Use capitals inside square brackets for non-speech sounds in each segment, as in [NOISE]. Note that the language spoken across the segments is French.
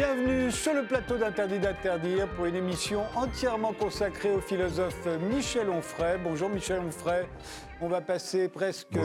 Bienvenue sur le plateau d'Interdit d'interdire pour une émission entièrement consacrée au philosophe Michel Onfray. Bonjour Michel Onfray. On va passer presque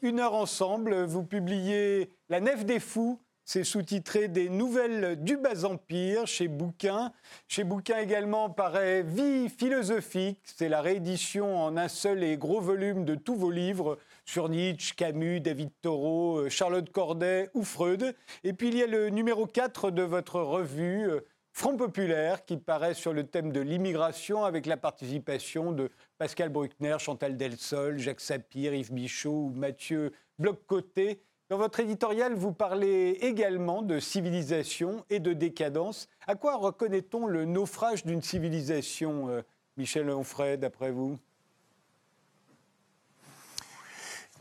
une heure ensemble. Vous publiez La Nef des Fous. C'est sous-titré Des Nouvelles du Bas-Empire chez Bouquin. Chez Bouquin également paraît Vie philosophique. C'est la réédition en un seul et gros volume de tous vos livres sur Nietzsche, Camus, David Thoreau, euh, Charlotte Corday ou Freud. Et puis il y a le numéro 4 de votre revue, euh, Front Populaire, qui paraît sur le thème de l'immigration avec la participation de Pascal Bruckner, Chantal Delsol, Jacques Sapir, Yves Michaud ou Mathieu Bloc-Côté. Dans votre éditorial, vous parlez également de civilisation et de décadence. À quoi reconnaît-on le naufrage d'une civilisation, euh, Michel Onfray, d'après vous?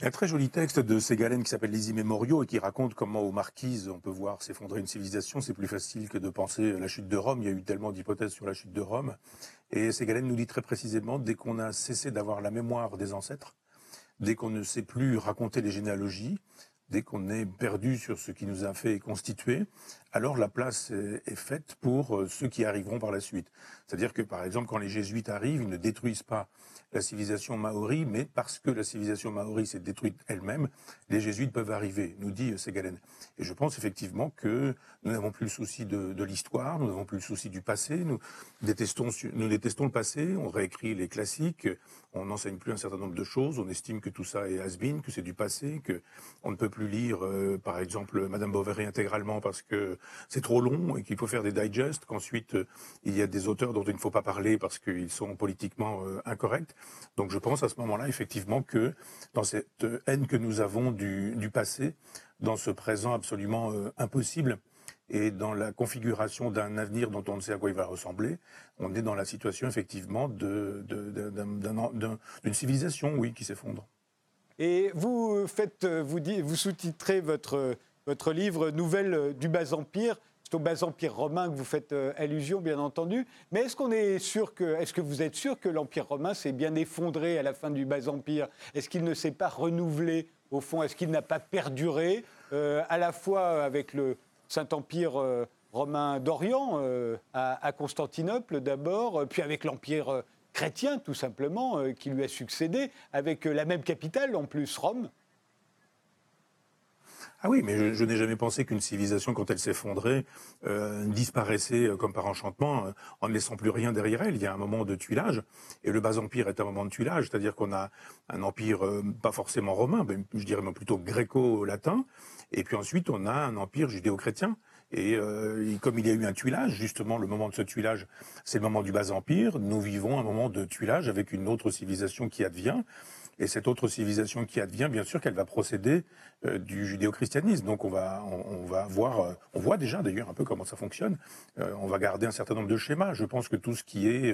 Il y a un très joli texte de Ségalène qui s'appelle Les Immémoriaux et qui raconte comment aux marquises on peut voir s'effondrer une civilisation. C'est plus facile que de penser la chute de Rome. Il y a eu tellement d'hypothèses sur la chute de Rome. Et Ségalène nous dit très précisément, dès qu'on a cessé d'avoir la mémoire des ancêtres, dès qu'on ne sait plus raconter les généalogies, dès qu'on est perdu sur ce qui nous a fait constituer, alors la place est faite pour euh, ceux qui arriveront par la suite. C'est-à-dire que, par exemple, quand les jésuites arrivent, ils ne détruisent pas la civilisation maori, mais parce que la civilisation maori s'est détruite elle-même, les jésuites peuvent arriver, nous dit Ségalen. Et je pense effectivement que nous n'avons plus le souci de, de l'histoire, nous n'avons plus le souci du passé, nous détestons, nous détestons le passé, on réécrit les classiques, on n'enseigne plus un certain nombre de choses, on estime que tout ça est has-been, que c'est du passé, que on ne peut plus lire, euh, par exemple, Madame Bovary intégralement parce que c'est trop long et qu'il faut faire des digests, qu'ensuite euh, il y a des auteurs dont il ne faut pas parler parce qu'ils sont politiquement euh, incorrects. Donc je pense à ce moment-là effectivement que dans cette haine que nous avons du, passé, dans ce présent absolument impossible, et dans la configuration d'un avenir dont on ne sait à quoi il va ressembler, on est dans la situation effectivement d'une civilisation, oui, qui s'effondre. Et vous faites, vous, vous sous-titrez votre, votre livre Nouvelle du bas empire. C'est au bas empire romain que vous faites euh, allusion, bien entendu. Mais est-ce est que, est-ce que vous êtes sûr que l'empire romain s'est bien effondré à la fin du bas empire Est-ce qu'il ne s'est pas renouvelé au fond? Est-ce qu'il n'a pas perduré euh, à la fois avec le, Saint-Empire euh, romain d'Orient, euh, à, Constantinople d'abord, puis avec l'Empire chrétien tout simplement, qui lui a succédé, avec la même capitale en plus, Rome? Ah oui, mais je, n'ai jamais pensé qu'une civilisation, quand elle s'effondrait, disparaissait comme par enchantement, en ne laissant plus rien derrière elle. Il y a un moment de tuilage, et le bas-empire est un moment de tuilage, c'est-à-dire qu'on a un empire pas forcément romain, mais je dirais plutôt gréco-latin, et puis ensuite, on a un empire judéo-chrétien. Euh, et, comme il y a eu un tuilage, justement, le moment de ce tuilage, c'est le moment du bas empire. Nous vivons un moment de tuilage avec une autre civilisation qui advient. Et cette autre civilisation qui advient, bien sûr, qu'elle va procéder euh, du judéo-christianisme. Donc on va, on, va voir, euh, on voit déjà d'ailleurs un peu comment ça fonctionne. on va garder un certain nombre de schémas. Je pense que tout ce qui est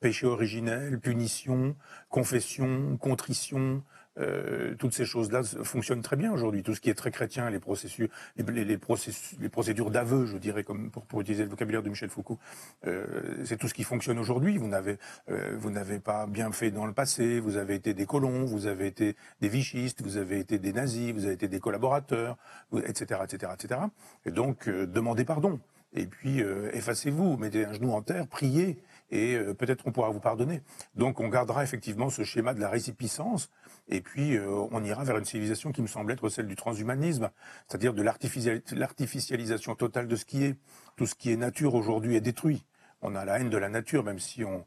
péché originel, punition, confession, contrition, euh, toutes ces choses-là fonctionnent très bien aujourd'hui. Tout ce qui est très chrétien, les procédures d'aveu, je dirais, pour, utiliser le vocabulaire de Michel Foucault, euh, c'est tout ce qui fonctionne aujourd'hui. Vous n'avez, euh, vous n'avez pas bien fait dans le passé. Vous avez été des colons, vous avez été des vichistes, vous avez été des nazis, vous avez été des collaborateurs, etc., etc., etc. Et donc, demandez pardon. Et puis, effacez-vous, mettez un genou en terre, priez et peut-être on pourra vous pardonner. Donc on gardera effectivement ce schéma de la récipiscence, et puis euh, on ira vers une civilisation qui me semble être celle du transhumanisme, c'est-à-dire de l'artificialisation totale de ce qui est. Tout ce qui est nature aujourd'hui est détruit. On a la haine de la nature, même si on,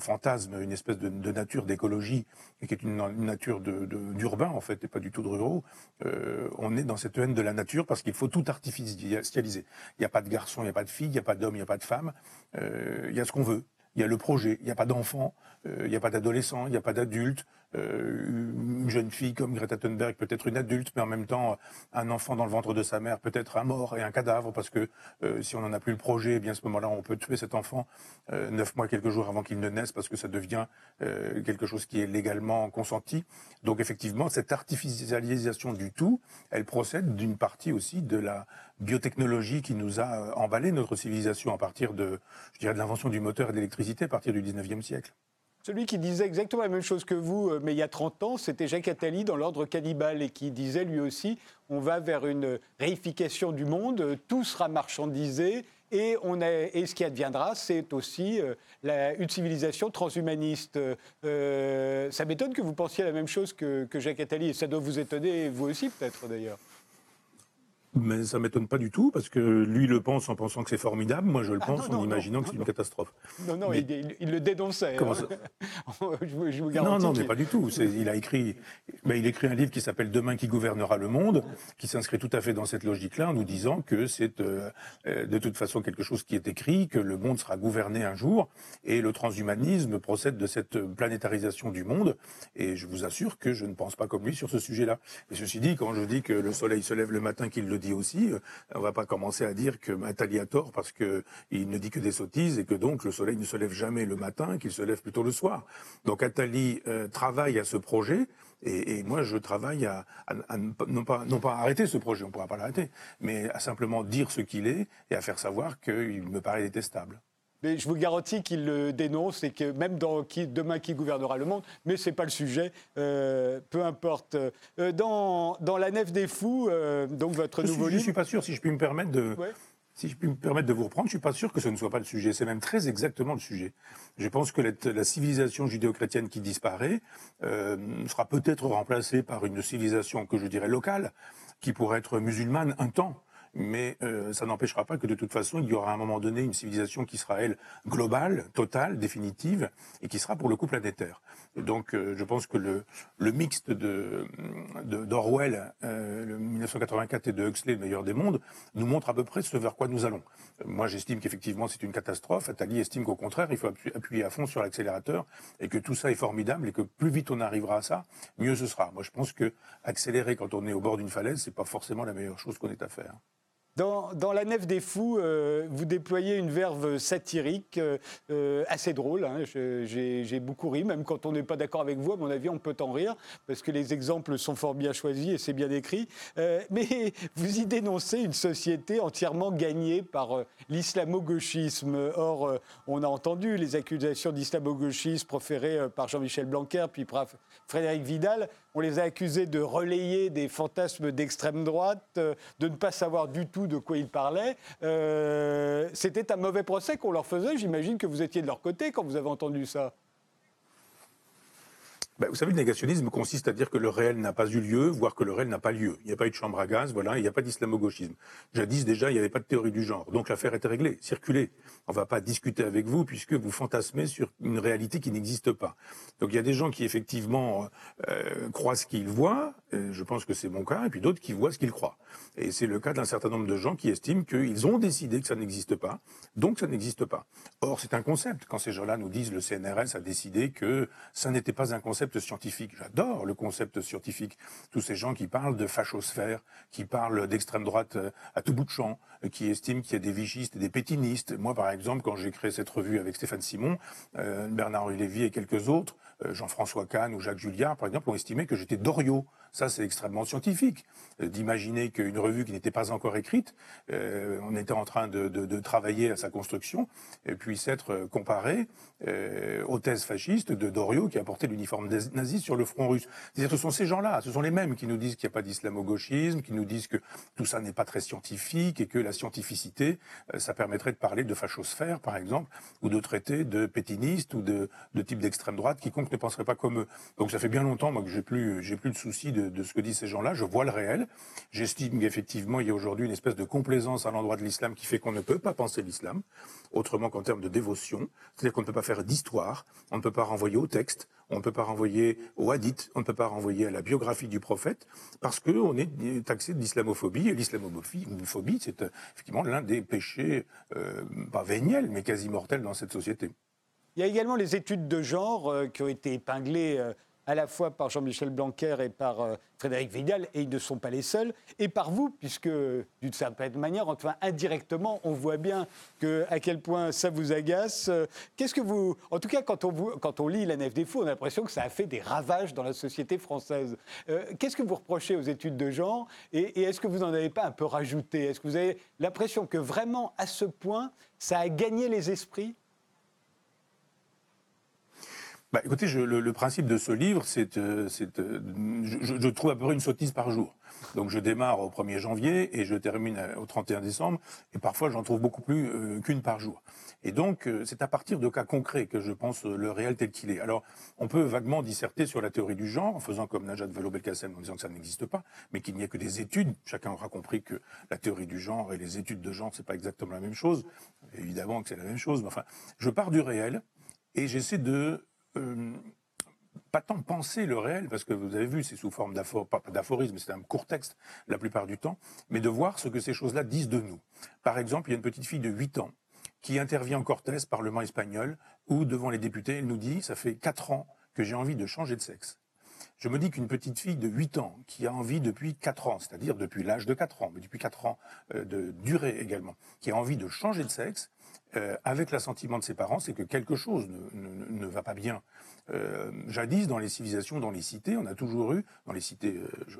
fantasme une espèce de, nature d'écologie, qui est une, nature d'urbain en fait, et pas du tout de ruraux. Euh, on est dans cette haine de la nature parce qu'il faut tout artificialiser. Il n'y a pas de garçon, il n'y a pas de fille, il n'y a pas d'homme, il n'y a pas de femme. il y a ce qu'on veut il y a le projet, il n'y a pas d'enfants, euh, il n'y a pas d'adolescents, il n'y a pas d'adultes. Euh, une jeune fille comme Greta Thunberg peut être une adulte, mais en même temps un enfant dans le ventre de sa mère peut être un mort et un cadavre parce que euh, si on n'en a plus le projet, eh bien à ce moment-là on peut tuer cet enfant neuf mois, quelques jours avant qu'il ne naisse parce que ça devient quelque chose qui est légalement consenti. Donc effectivement cette artificialisation du tout, elle procède d'une partie aussi de la biotechnologie qui nous a emballé notre civilisation à partir de, je dirais, de l'invention du moteur et de l'électricité à partir du 19e siècle. Celui qui disait exactement la même chose que vous, mais il y a 30 ans, c'était Jacques Attali dans l'ordre cannibale et qui disait lui aussi on va vers une réification du monde, tout sera marchandisé et, on et ce qui adviendra, c'est aussi la, une civilisation transhumaniste. ça m'étonne que vous pensiez la même chose que, que Jacques Attali et ça doit vous étonner, vous aussi peut-être d'ailleurs. Mais ça m'étonne pas du tout, parce que lui le pense en pensant que c'est formidable, moi je le ah, pense en imaginant que c'est une catastrophe. Non, non, il, le dénonçait. Comment hein. ça [LAUGHS] je, vous, non, non, mais pas du tout. Il a écrit, il écrit un livre qui s'appelle Demain qui gouvernera le monde, qui s'inscrit tout à fait dans cette logique-là, en nous disant que c'est euh, euh, de toute façon quelque chose qui est écrit, que le monde sera gouverné un jour, et le transhumanisme procède de cette planétarisation du monde, et je vous assure que je ne pense pas comme lui sur ce sujet-là. Et ceci dit, quand je dis que le soleil se lève le matin qu'il le dit aussi, euh, on va pas commencer à dire que Attali a tort parce qu'il ne dit que des sottises et que donc le soleil ne se lève jamais le matin, qu'il se lève plutôt le soir. Donc Attali euh, travaille à ce projet. Et, moi, je travaille à, non, pas, non pas arrêter ce projet, on ne pourra pas l'arrêter, mais à simplement dire ce qu'il est et à faire savoir qu'il me paraît détestable. Mais je vous garantis qu'il le dénonce et que même dans qui, demain qui gouvernera le monde, mais ce n'est pas le sujet, euh, peu importe. Euh, dans, dans, La Nef des Fous, euh, donc votre nouveau livre. Je ne suis pas sûr, si je puis me permettre de. Si je puis me permettre de vous reprendre, je ne suis pas sûr que ce ne soit pas le sujet. C'est même très exactement le sujet. Je pense que la, la civilisation judéo-chrétienne qui disparaît sera peut-être remplacée par une civilisation que je dirais locale, qui pourrait être musulmane un temps mais euh, ça n'empêchera pas que de toute façon, il y aura à un moment donné une civilisation qui sera, elle, globale, totale, définitive, et qui sera pour le coup planétaire. donc euh, je pense que le, mixte d'Orwell, euh, le 1984, et de Huxley, le meilleur des mondes, nous montre à peu près ce vers quoi nous allons. Moi, j'estime qu'effectivement, c'est une catastrophe. Attali estime qu'au contraire, il faut appuyer à fond sur l'accélérateur, et que tout ça est formidable, et que plus vite on arrivera à ça, mieux ce sera. Moi, je pense que accélérer quand on est au bord d'une falaise, c'est pas forcément la meilleure chose qu'on ait à faire. Dans, La Nef des Fous, euh, vous déployez une verve satirique euh, euh, assez drôle. Hein. J'ai beaucoup ri, même quand on n'est pas d'accord avec vous, à mon avis, on peut en rire, parce que les exemples sont fort bien choisis et c'est bien écrit. mais [LAUGHS] vous y dénoncez une société entièrement gagnée par l'islamo-gauchisme. Or, on a entendu les accusations d'islamo-gauchisme proférées par Jean-Michel Blanquer, puis par Frédéric Vidal. On les a accusés de relayer des fantasmes d'extrême droite, euh, de ne pas savoir du tout de quoi ils parlaient. Euh, c'était un mauvais procès qu'on leur faisait. J'imagine que vous étiez de leur côté quand vous avez entendu ça. Ben, vous savez, le négationnisme consiste à dire que le réel n'a pas eu lieu, voire que le réel n'a pas lieu. Il n'y a pas eu de chambre à gaz, voilà, il n'y a pas d'islamo-gauchisme. Jadis, déjà, il n'y avait pas de théorie du genre. Donc l'affaire était réglée, circulée. On ne va pas discuter avec vous puisque vous fantasmez sur une réalité qui n'existe pas. Donc il y a des gens qui, effectivement, euh, croient ce qu'ils voient, je pense que c'est mon cas, et puis d'autres qui voient ce qu'ils croient. Et c'est le cas d'un certain nombre de gens qui estiment qu'ils ont décidé que ça n'existe pas, donc ça n'existe pas. Or, c'est un concept. Quand ces gens-là nous disent le CNRS a décidé que ça n'était pas un concept scientifique. J'adore le concept scientifique. Tous ces gens qui parlent de fachosphère, qui parlent d'extrême droite euh, à tout bout de champ, euh, qui estiment qu'il y a des vigistes et des pétinistes. Moi, par exemple, quand j'ai créé cette revue avec Stéphane Simon, euh, Bernard Lévy et quelques autres, Jean-François Kahn ou Jacques Julliard, par exemple, ont estimé que j'étais Doriot. Ça, c'est extrêmement scientifique. Euh, d'imaginer qu'une revue qui n'était pas encore écrite, euh, on était en train de, travailler à sa construction, et puisse être comparée euh, aux thèses fascistes de Doriot qui a porté l'uniforme nazi sur le front russe. C'est-à-dire ce sont ces gens-là, ce sont les mêmes qui nous disent qu'il n'y a pas d'islamo-gauchisme, qui nous disent que tout ça n'est pas très scientifique et que la scientificité, euh, ça permettrait de parler de fachosphère, par exemple, ou de traiter de pétinistes ou de, de type d'extrême droite, quiconque ne penserait pas comme eux. Donc ça fait bien longtemps moi, que j'ai plus, plus de soucis de de, ce que disent ces gens-là. Je vois le réel. J'estime qu'effectivement, il y a aujourd'hui une espèce de complaisance à l'endroit de l'islam qui fait qu'on ne peut pas penser l'islam autrement qu'en termes de dévotion. C'est-à-dire qu'on ne peut pas faire d'histoire, on ne peut pas renvoyer au texte, on ne peut pas renvoyer au hadith, on ne peut pas renvoyer à la biographie du prophète, parce qu'on est taxé d'islamophobie. Et l'islamophobie, c'est euh, effectivement l'un des péchés, euh, pas véniels, mais quasi mortels dans cette société. Il y a également les études de genre euh, qui ont été épinglées à la fois par Jean-Michel Blanquer et par euh, Frédéric Vidal, et ils ne sont pas les seuls, et par vous, puisque d'une certaine manière, enfin indirectement, on voit bien à quel point ça vous agace. Euh, qu'est-ce que vous. En tout cas, quand on, lit La Nef des Fous, on a l'impression que ça a fait des ravages dans la société française. Euh, qu'est-ce que vous reprochez aux études de genre, et est-ce que vous n'en avez pas un peu rajouté? Est-ce que vous avez l'impression que vraiment, à ce point, ça a gagné les esprits? Bah, écoutez, le, principe de ce livre, c'est, euh, euh, je, je, trouve à peu près une sottise par jour. Donc je démarre au 1er janvier et je termine au 31 décembre, et parfois j'en trouve beaucoup plus euh, qu'une par jour. Et donc c'est à partir de cas concrets que je pense le réel tel qu'il est. Alors on peut vaguement disserter sur la théorie du genre, en faisant comme Najat Vallaud-Belkacem en disant que ça n'existe pas, mais qu'il n'y a que des études. Chacun aura compris que la théorie du genre et les études de genre, c'est pas exactement la même chose. Évidemment que c'est la même chose, mais enfin, je pars du réel et j'essaie de euh, pas tant penser le réel, parce que vous avez vu, c'est sous forme d'aphorisme, c'est un court texte la plupart du temps, mais de voir ce que ces choses-là disent de nous. Par exemple, il y a une petite fille de 8 ans qui intervient en Cortés, Parlement espagnol, où devant les députés, elle nous dit, ça fait 4 ans que j'ai envie de changer de sexe. Je me dis qu'une petite fille de 8 ans qui a envie depuis 4 ans, c'est-à-dire depuis l'âge de 4 ans, mais depuis 4 ans euh, de durée également, qui a envie de changer de sexe, euh, avec l'assentiment de ses parents, c'est que quelque chose ne, va pas bien. Euh, jadis, dans les civilisations, dans les cités, on a toujours eu, dans les cités, euh, je,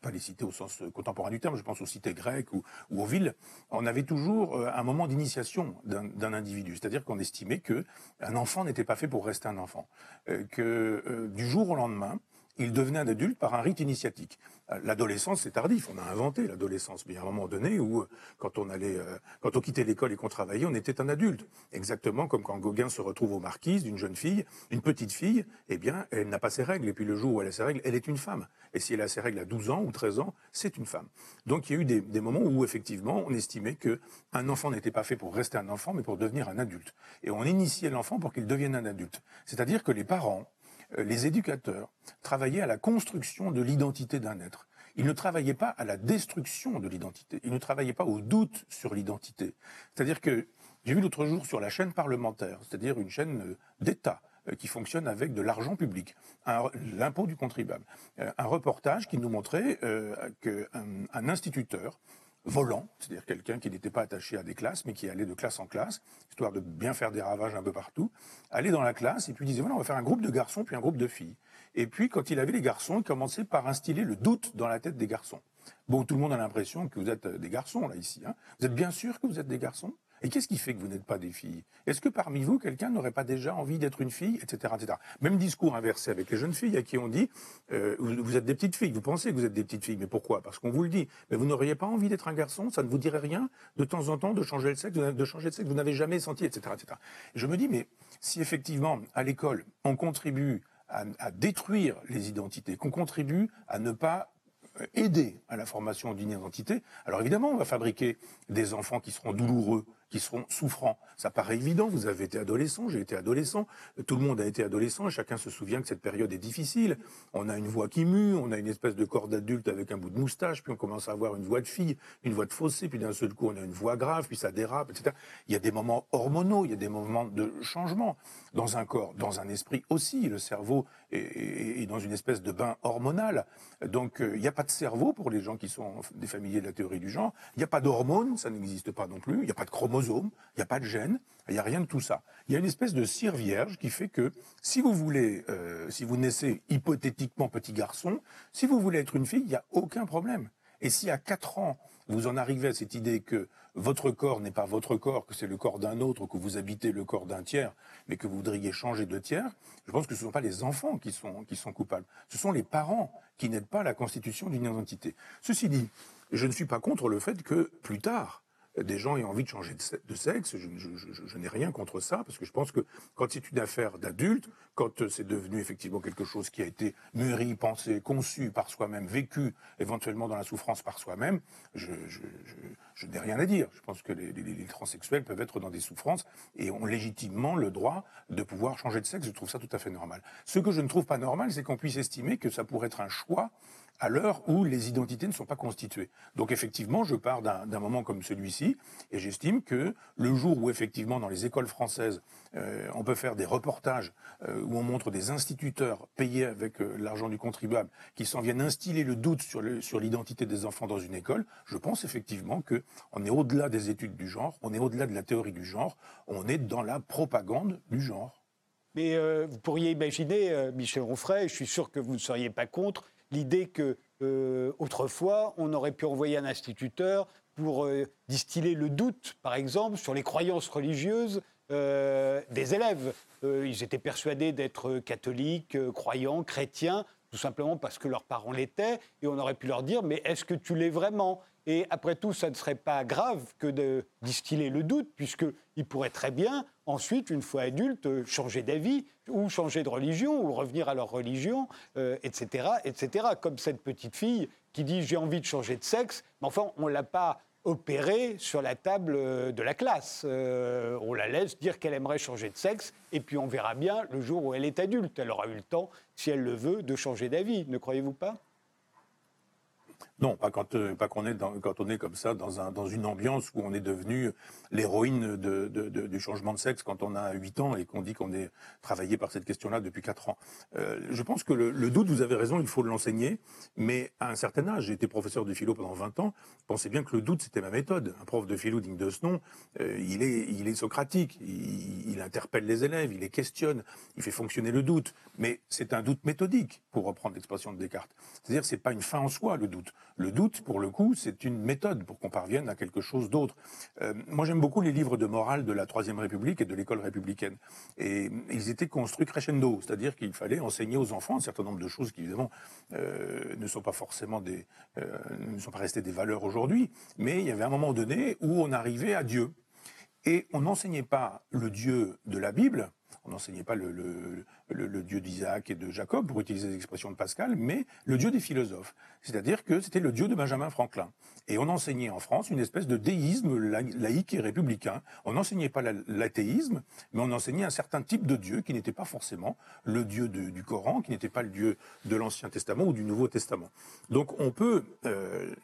pas les cités au sens contemporain du terme, je pense aux cités grecques ou, aux villes, on avait toujours un moment d'initiation d'un individu. C'est-à-dire qu'on estimait que un enfant n'était pas fait pour rester un enfant. que du jour au lendemain, il devenait un adulte par un rite initiatique. Euh, l'adolescence, c'est tardif. On a inventé l'adolescence. Mais il y a un moment donné où, euh, quand on allait, euh, quand on quittait l'école et qu'on travaillait, on était un adulte. Exactement comme quand Gauguin se retrouve aux marquises d'une jeune fille, une petite fille, eh bien, elle n'a pas ses règles. Et puis le jour où elle a ses règles, elle est une femme. Et si elle a ses règles à 12 ans ou 13 ans, c'est une femme. Donc il y a eu des, des moments où, effectivement, on estimait que un enfant n'était pas fait pour rester un enfant, mais pour devenir un adulte. Et on initiait l'enfant pour qu'il devienne un adulte. C'est-à-dire que les parents, les éducateurs travaillaient à la construction de l'identité d'un être. Ils ne travaillaient pas à la destruction de l'identité. Ils ne travaillaient pas au doute sur l'identité. C'est-à-dire que j'ai vu l'autre jour sur la chaîne parlementaire, c'est-à-dire une chaîne euh, d'État euh, qui fonctionne avec de l'argent public, l'impôt du contribuable, un reportage qui nous montrait qu'un instituteur volant, c'est-à-dire quelqu'un qui n'était pas attaché à des classes, mais qui allait de classe en classe, histoire de bien faire des ravages un peu partout, allait dans la classe et puis disait, voilà, on va faire un groupe de garçons puis un groupe de filles. Et puis, quand il avait les garçons, il commençait par instiller le doute dans la tête des garçons. Bon, tout le monde a l'impression que vous êtes des garçons, là, ici. Hein. Vous êtes bien sûr que vous êtes des garçons? Et qu'est-ce qui fait que vous n'êtes pas des filles? Est-ce que parmi vous, quelqu'un n'aurait pas déjà envie d'être une fille, etc., etc. Même discours inversé avec les jeunes filles à qui on dit euh, vous êtes des petites filles, vous pensez que vous êtes des petites filles, mais pourquoi? Parce qu'on vous le dit. Mais vous n'auriez pas envie d'être un garçon Ça ne vous dirait rien de temps en temps de changer le sexe, de changer de sexe Vous n'avez jamais senti, etc., etc. je me dis mais si effectivement à l'école on contribue à détruire les identités, qu'on contribue à ne pas euh, aider à la formation d'une identité. Alors évidemment, on va fabriquer des enfants qui seront douloureux, qui seront souffrants. Ça paraît évident, vous avez été adolescent, j'ai été adolescent, tout le monde a été adolescent, et chacun se souvient que cette période est difficile. On a une voix qui mue, on a une espèce de corps d'adulte avec un bout de moustache, puis on commence à avoir une voix de fille, une voix de fossé, puis d'un seul coup on a une voix grave, puis ça dérape, etc. Il y a des moments hormonaux, il y a des moments de changement dans un corps, dans un esprit aussi. Le cerveau est, dans une espèce de bain hormonal. Donc euh, il n'y a pas de cerveau pour les gens qui sont des familiers de la théorie du genre. Il n'y a pas d'hormones, ça n'existe pas non plus. Il n'y a pas de chromosomes il n'y a pas de gène, il n'y a rien de tout ça. Il y a une espèce de cire vierge qui fait que si vous voulez, euh, si vous naissez hypothétiquement petit garçon, si vous voulez être une fille, il n'y a aucun problème. Et si à 4 ans, vous en arrivez à cette idée que votre corps n'est pas votre corps, que c'est le corps d'un autre, que vous habitez le corps d'un tiers, mais que vous voudriez changer de tiers, je pense que ce ne sont pas les enfants qui sont, qui sont coupables. Ce sont les parents qui n'aident pas la constitution d'une identité. Ceci dit, je ne suis pas contre le fait que plus tard, des gens aient envie de changer de sexe. Je, n'ai rien contre ça, parce que je pense que quand c'est une affaire d'adulte, quand c'est devenu effectivement quelque chose qui a été mûri, pensé, conçu par soi-même, vécu éventuellement dans la souffrance par soi-même, je, n'ai rien à dire. Je pense que les, transsexuels peuvent être dans des souffrances et ont légitimement le droit de pouvoir changer de sexe. Je trouve ça tout à fait normal. Ce que je ne trouve pas normal, c'est qu'on puisse estimer que ça pourrait être un choix à l'heure où les identités ne sont pas constituées. Donc effectivement, je pars d'un moment comme celui-ci, et j'estime que le jour où effectivement dans les écoles françaises, euh, on peut faire des reportages euh, où on montre des instituteurs payés avec euh, l'argent du contribuable qui s'en viennent instiller le doute sur l'identité des enfants dans une école, je pense effectivement que on est au-delà des études du genre, on est au-delà de la théorie du genre, on est dans la propagande du genre. Mais vous pourriez imaginer, Michel Onfray, je suis sûr que vous ne seriez pas contre, l'idée que euh, autrefois, on aurait pu envoyer un instituteur pour euh, distiller le doute, par exemple, sur les croyances religieuses des élèves. ils étaient persuadés d'être catholiques, croyants, chrétiens, tout simplement parce que leurs parents l'étaient, et on aurait pu leur dire, mais est-ce que tu l'es vraiment? Et après tout, ça ne serait pas grave que de distiller le doute, puisqu'ils pourraient très bien, ensuite, une fois adultes, changer d'avis, ou changer de religion, ou revenir à leur religion, etc., etc. Comme cette petite fille qui dit j'ai envie de changer de sexe, mais enfin, on ne l'a pas opérée sur la table euh, de la classe. Euh, on la laisse dire qu'elle aimerait changer de sexe, et puis on verra bien le jour où elle est adulte. Elle aura eu le temps, si elle le veut, de changer d'avis. Ne croyez-vous pas? Non, pas quand, euh, quand on est comme ça dans, un, dans une ambiance où on est devenu l'héroïne du changement de sexe quand on a 8 ans et qu'on dit qu'on est travaillé par cette question-là depuis 4 ans. Euh, je pense que le, doute, vous avez raison, il faut l'enseigner, mais à un certain âge, j'ai été professeur de philo pendant 20 ans, pensez bien que le doute, c'était ma méthode. Un prof de philo digne de ce nom, euh, il, est, il est socratique, il, il interpelle les élèves, il les questionne, il fait fonctionner le doute, mais c'est un doute méthodique, pour reprendre l'expression de Descartes. C'est-à-dire, c'est pas une fin en soi, le doute. Le doute, pour le coup, c'est une méthode pour qu'on parvienne à quelque chose d'autre. Euh, moi, j'aime beaucoup les livres de morale de la Troisième République et de l'école républicaine. Et ils étaient construits crescendo, c'est-à-dire qu'il fallait enseigner aux enfants un certain nombre de choses qui, évidemment, euh, ne sont pas forcément des, euh, ne sont pas restées des valeurs aujourd'hui, mais il y avait un moment donné où on arrivait à Dieu. Et on n'enseignait pas le Dieu de la Bible, on n'enseignait pas le, le, Dieu d'Isaac et de Jacob, pour utiliser les expressions de Pascal, mais le Dieu des philosophes. C'est-à-dire que c'était le Dieu de Benjamin Franklin. Et on enseignait en France une espèce de déisme laïque et républicain. On n'enseignait pas l'athéisme, mais on enseignait un certain type de Dieu qui n'était pas forcément le Dieu du Coran, qui n'était pas le Dieu de l'Ancien Testament ou du Nouveau Testament. Donc on peut euh,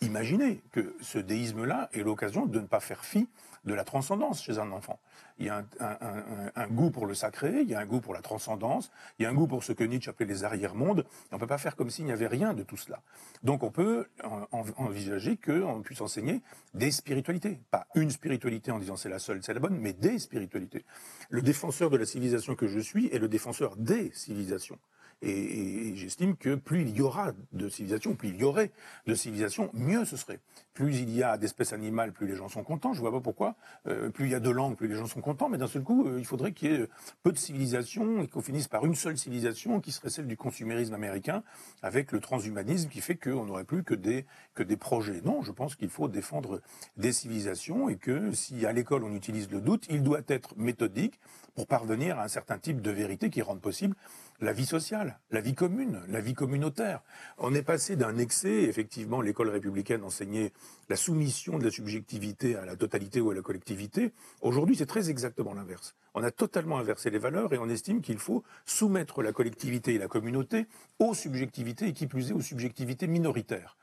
imaginer que ce déisme-là est l'occasion de ne pas faire fi de la transcendance chez un enfant. Il y a un, goût pour le sacré, il y a un goût pour la transcendance, il y a un goût pour ce que Nietzsche appelait les arrière-mondes. On ne peut pas faire comme s'il n'y avait rien de tout cela. Donc on peut envisager qu'on puisse enseigner des spiritualités. Pas une spiritualité en disant c'est la seule, c'est la bonne, mais des spiritualités. Le défenseur de la civilisation que je suis est le défenseur des civilisations. Et, j'estime que plus il y aura de civilisations, plus il y aurait de civilisations, mieux ce serait. Plus il y a d'espèces animales, plus les gens sont contents. Je ne vois pas pourquoi. Euh, plus il y a de langues, plus les gens sont contents. Mais d'un seul coup, euh, il faudrait qu'il y ait peu de civilisations et qu'on finisse par une seule civilisation qui serait celle du consumérisme américain, avec le transhumanisme qui fait qu'on n'aurait plus que des, que des projets. Non, je pense qu'il faut défendre des civilisations et que si à l'école on utilise le doute, il doit être méthodique pour parvenir à un certain type de vérité qui rende possible la vie sociale, la vie commune, la vie communautaire. On est passé d'un excès, effectivement, l'école républicaine enseignait la soumission de la subjectivité à la totalité ou à la collectivité. Aujourd'hui, c'est très exactement l'inverse. On a totalement inversé les valeurs et on estime qu'il faut soumettre la collectivité et la communauté aux subjectivités et qui plus est aux subjectivités minoritaires.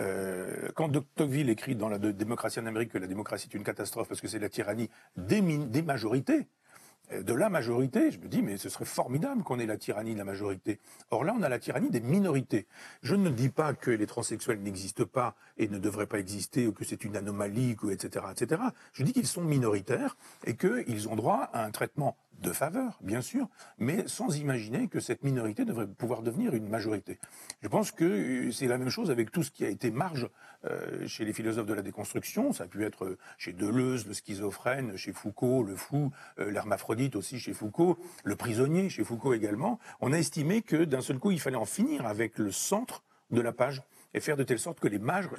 Euh, quand Tocqueville écrit dans la démocratie en Amérique que la démocratie est une catastrophe parce que c'est la tyrannie des majorités, de la majorité, je me dis, mais ce serait formidable qu'on ait la tyrannie de la majorité. Or là, on a la tyrannie des minorités. Je ne dis pas que les transsexuels n'existent pas et ne devraient pas exister, ou que c'est une anomalie, etc., etc. Je dis qu'ils sont minoritaires et qu'ils ont droit à un traitement de faveur, bien sûr, mais sans imaginer que cette minorité devrait pouvoir devenir une majorité. Je pense que euh, c'est la même chose avec tout ce qui a été marge euh, chez les philosophes de la déconstruction. Ça a pu être chez Deleuze, le schizophrène, chez Foucault, le fou, euh, l'hermaphrodite aussi chez Foucault, le prisonnier chez Foucault également. On a estimé que d'un seul coup, il fallait en finir avec le centre de la page et faire de telle sorte que les marges,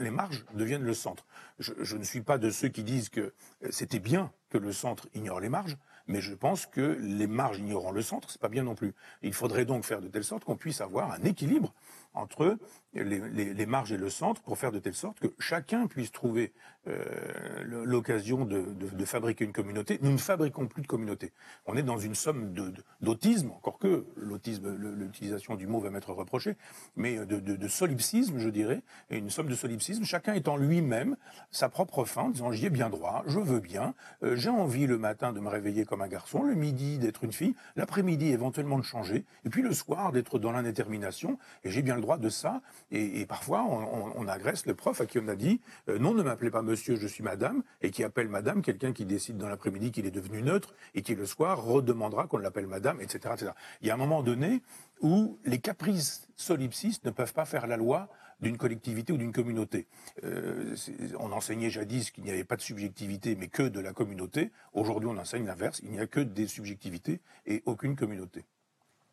deviennent le centre. Je ne suis pas de ceux qui disent que c'était bien que le centre ignore les marges, mais je pense que les marges ignorant le centre, c'est pas bien non plus. Il faudrait donc faire de telle sorte qu'on puisse avoir un équilibre entre les, marges et le centre pour faire de telle sorte que chacun puisse trouver euh, l'occasion de, fabriquer une communauté. Nous ne fabriquons plus de communauté. On est dans une somme d'autisme, encore que l'autisme, l'utilisation du mot va m'être reprochée, mais de, solipsisme, je dirais, une somme de solipsisme, chacun étant lui-même sa propre fin, disant j'y ai bien droit, je veux bien, euh, j'ai envie le matin de me réveiller comme un garçon, le midi d'être une fille, l'après-midi éventuellement de changer, et puis le soir d'être dans l'indétermination, et j'ai bien le droit de ça. Et, parfois, on, agresse le prof à qui on a dit euh, non, ne m'appelez pas monsieur, je suis madame, et qui appelle madame quelqu'un qui décide dans l'après-midi qu'il est devenu neutre et qui le soir redemandera qu'on l'appelle madame, etc., etc. Il y a un moment donné où les caprices solipsistes ne peuvent pas faire la loi d'une collectivité ou d'une communauté. Euh, on enseignait jadis qu'il n'y avait pas de subjectivité, mais que de la communauté. Aujourd'hui, on enseigne l'inverse. Il n'y a que des subjectivités et aucune communauté.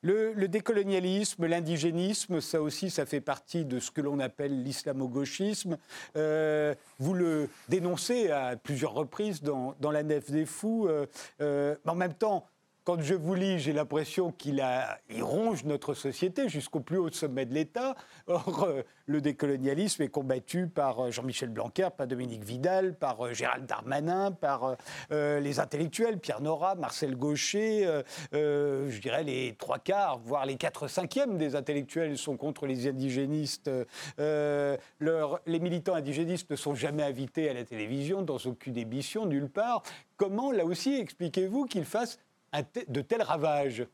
Le, décolonialisme, l'indigénisme, ça aussi, ça fait partie de ce que l'on appelle l'islamo-gauchisme. Euh, vous le dénoncez à plusieurs reprises dans, la Nef des Fous. Euh, euh, en même temps, quand je vous lis, j'ai l'impression qu'il il ronge notre société jusqu'au plus haut sommet de l'État. Or, euh, le décolonialisme est combattu par euh, Jean-Michel Blanquer, par Dominique Vidal, par euh, Gérald Darmanin, par les intellectuels, Pierre Nora, Marcel Gaucher. je dirais les trois quarts, voire les quatre cinquièmes des intellectuels sont contre les indigénistes. les militants indigénistes ne sont jamais invités à la télévision, dans aucune émission, nulle part. Comment, là aussi, expliquez-vous qu'ils fassent de tels ravages